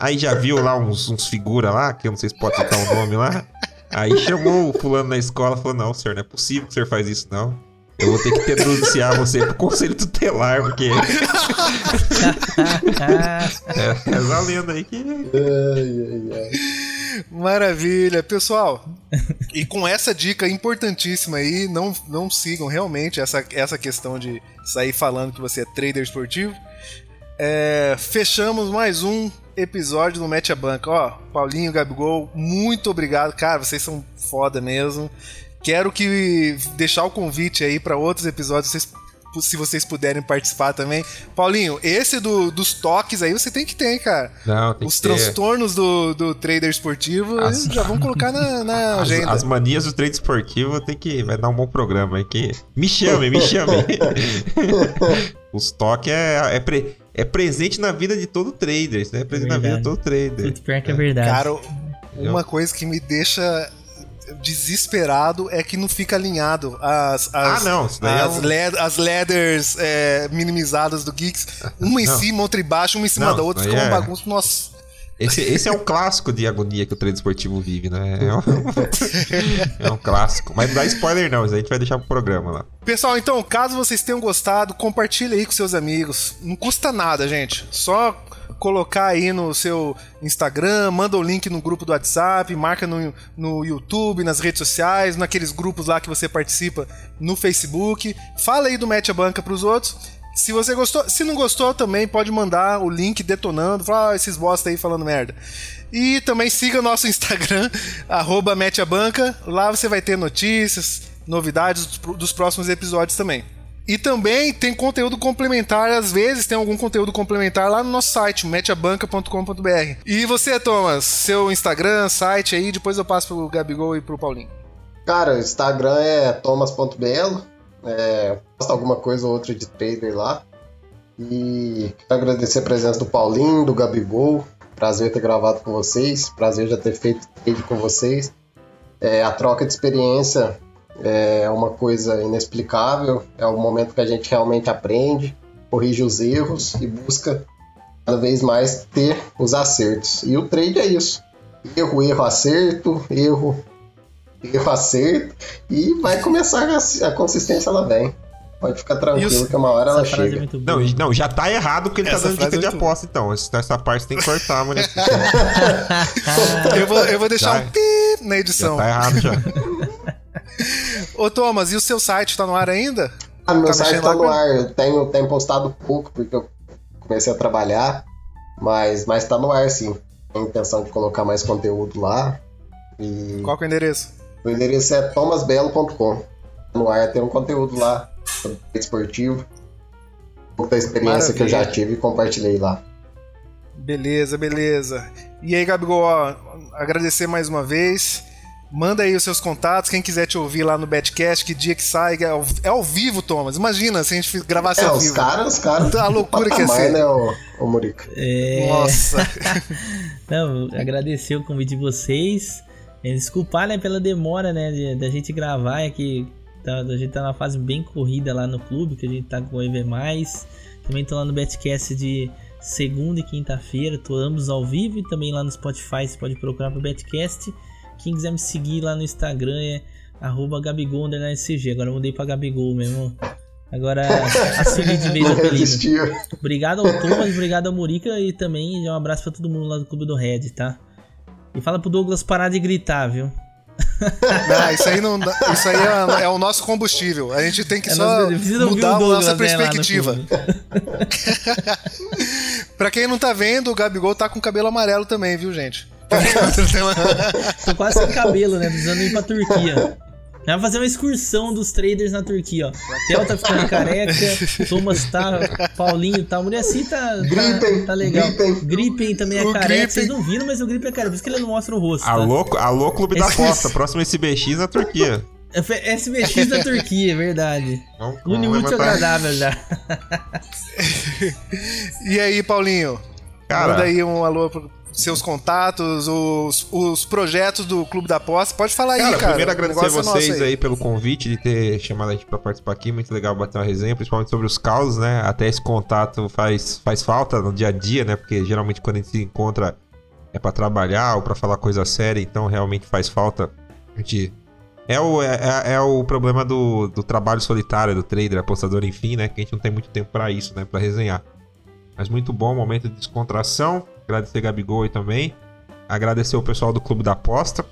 Aí já viu lá uns, uns figura lá, que eu não sei se pode citar o nome lá. Aí chamou o fulano na escola e falou: Não, senhor, não é possível que o senhor faz isso, não. Eu vou ter que denunciar você pro conselho tutelar, porque. [laughs] é, reza a lenda aí que. Ai, ai, ai. Maravilha, pessoal. E com essa dica importantíssima aí, não, não sigam realmente essa, essa questão de sair falando que você é trader esportivo. É, fechamos mais um episódio do Mete a Banca. Ó, Paulinho, Gabigol, muito obrigado. Cara, vocês são foda mesmo. Quero que deixar o convite aí para outros episódios, vocês- se vocês puderem participar também. Paulinho, esse do- dos toques aí você tem que ter, hein, cara. Não, tem Os que ter. transtornos do, do trader esportivo As- já vão colocar na, na [laughs] As, agenda. as manias do trade esportivo tem que. Vai dar um bom programa aí. Que... Me chame, me chame. [laughs] Os toques é, é, pre- é presente na vida de todo trader. Isso né? é presente na vida de todo trader. Muito pior que é verdade. Cara, uma coisa que me deixa desesperado é que não fica alinhado as, as, Ah, não, daí é as, um- led- as é, minimizadas do Geeks, [laughs] uma em Não. cima, outra embaixo, uma em cima Não, da outra, fica daí uma é- bagunça. Nossa, Esse, esse é um clássico de agonia que o trade esportivo vive, né? É um, [laughs] é um clássico. Mas não dá spoiler, não. Isso a gente vai deixar pro programa lá. Pessoal, então, caso vocês tenham gostado, compartilhe aí com seus amigos. Não custa nada, gente. Só colocar aí no seu Instagram, manda o link no grupo do WhatsApp, marca no, no YouTube, nas redes sociais, naqueles grupos lá que você participa no Facebook. Fala aí do Mete a Banca pros outros. Se você gostou, se não gostou também pode mandar o link detonando, falar ah, esses bosta aí falando merda. E também siga nosso [laughs] Instagram, arroba Mete a Banca. Lá você vai ter notícias, novidades dos próximos episódios também. E também tem conteúdo complementar, às vezes tem algum conteúdo complementar lá no nosso site, meteabanca.com.br. E você, Thomas, seu Instagram, site aí, depois eu passo pro Gabigol e pro Paulinho. Cara, o Instagram é thomas.belo. É, posta alguma coisa ou outra de trader lá. E quero agradecer a presença do Paulinho, do Gabigol. Prazer ter gravado com vocês. Prazer já ter feito trade com vocês. É, a troca de experiência é uma coisa inexplicável. É o momento que a gente realmente aprende, corrige os erros e busca cada vez mais ter os acertos. E o trade é isso. Erro, erro, acerto, erro, erro, acerto. E vai começar a, a consistência ela vem. Pode ficar tranquilo que uma hora ela é chega. boa. Não, não, já tá errado porque ele Essa tá dando dica de é muito boa. aposta, então. Essa parte você tem que cortar, mulher. [laughs] Eu vou, eu vou deixar Já- um pi na Já edição. tá errado já. [laughs] Ô, Thomas, e o seu site tá no ar ainda? Ah, meu Tá site tá no ar. Eu tenho, tenho postado pouco porque eu comecei a trabalhar. Mas, mas tá no ar sim. Tenho intenção de colocar mais conteúdo lá. E Qual que é o endereço? o endereço é thomasbelo.com. No ar tem um conteúdo lá sobre esportivo. Um pouco da experiência que eu já Maravilha. tive e compartilhei lá. Beleza, beleza. E aí, Gabigol, ó, agradecer mais uma vez. Manda aí os seus contatos, quem quiser te ouvir lá no Betcast, que dia que sai, é ao, é ao vivo, Thomas. Imagina se a gente gravasse É, ao os vivo. caras, os caras. A loucura que patamar, ser. né, o, o Murica? É... Nossa. [laughs] Não, agradecer o convite de vocês. É, Desculpar, né, pela demora, né, de- da gente gravar, é que tá, a gente tá numa fase bem corrida lá no clube, que a gente tá com o EV+. Também tô lá no Betcast de segunda e quinta-feira, tô ambos ao vivo e também lá no Spotify, você pode procurar pro Betcast, Quem quiser me seguir lá no Instagram é arroba Gabigol. Agora eu mudei pra Gabigol mesmo. Agora assumi de vez o apelido. Obrigado ao Thomas, obrigado ao Murica e também um abraço pra todo mundo lá do Clube do Red, tá? E fala pro Douglas parar de gritar, viu? Não, isso aí, não, dá- isso aí é, é o nosso combustível. A gente tem que É, só mudar a nossa né, no perspectiva. clube. [laughs] pra quem não tá vendo, o Gabigol tá com cabelo amarelo também, viu, gente? Tô quase sem cabelo, né? Precisando ir pra Turquia. Vai fazer uma excursão dos traders na Turquia, ó. Theo tá ficando careca, Thomas tá, Paulinho tá, Muriaci tá, tá, Gripen, tá legal. Gripen. Gripen também é O careca, Gripen. vocês não viram, mas o Gripen é careca, por isso que ele não mostra o rosto, tá? Alô, alô Clube da Aposta, próximo SBX na Turquia. É SBX da Turquia, é verdade. Une vamos muito levantar- agradável já. [laughs] E aí, Paulinho? Cara, Manda aí um alô pros seus contatos, os, os projetos do Clube da Aposta. Pode falar aí, Cara, cara. primeiro agradecer negócio é vocês aí. pelo convite de ter chamado a gente pra participar aqui. Muito legal bater uma resenha, principalmente sobre os causos, né? Até esse contato faz, faz falta no dia a dia, né? Porque geralmente quando a gente se encontra é pra trabalhar ou pra falar coisa séria, então realmente faz falta. A gente. É o, é, é- é o problema do, do trabalho solitário, do trader, apostador, enfim, né? Que a gente não tem muito tempo pra isso, né? Pra resenhar. Mas muito bom, momento de descontração. Agradecer Gabigol aí também. Agradecer o pessoal do Clube da Aposta.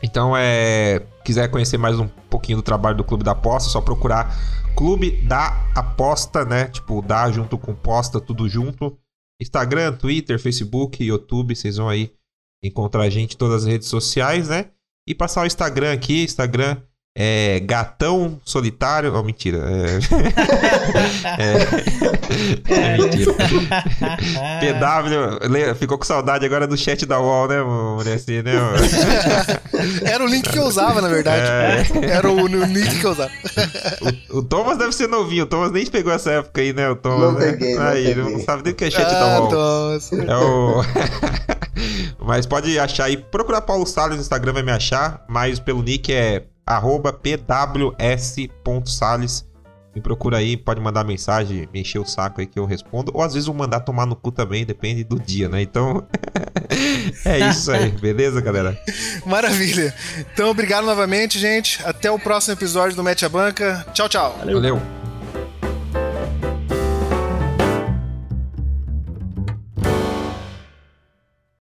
Então, é. Quiser conhecer mais um pouquinho do trabalho do Clube da Aposta, é só procurar Clube da Aposta, né? Tipo, dá junto com posta, tudo junto. Instagram, Twitter, Facebook, YouTube, vocês vão aí encontrar a gente em todas as redes sociais, né? E passar o Instagram aqui, Instagram é Gatão Solitário. Oh, mentira. É, [laughs] é, é mentira. [laughs] PW, ficou com saudade agora do chat da UOL, né, mulher? Assim, né? [laughs] Era o link que eu usava, na verdade. É. Era o, o link que eu usava. O, o Thomas deve ser novinho, o Thomas nem pegou essa época aí, né? O Thomas, Não né? peguei, não aí, peguei. não sabe nem o que é chat da Ah, UOL. nossa. É o. Mas pode achar aí. Procurar Paulo Salles no Instagram vai me achar. Mas pelo nick é arroba pws.sales. Me procura aí, pode mandar mensagem, me encher o saco aí que eu respondo. Ou às vezes eu mandar tomar no cu também, depende do dia, né? Então. [laughs] é isso aí, beleza, galera? Maravilha. Então, obrigado novamente, gente. Até o próximo episódio do Mete a Banca. Tchau, tchau. Valeu.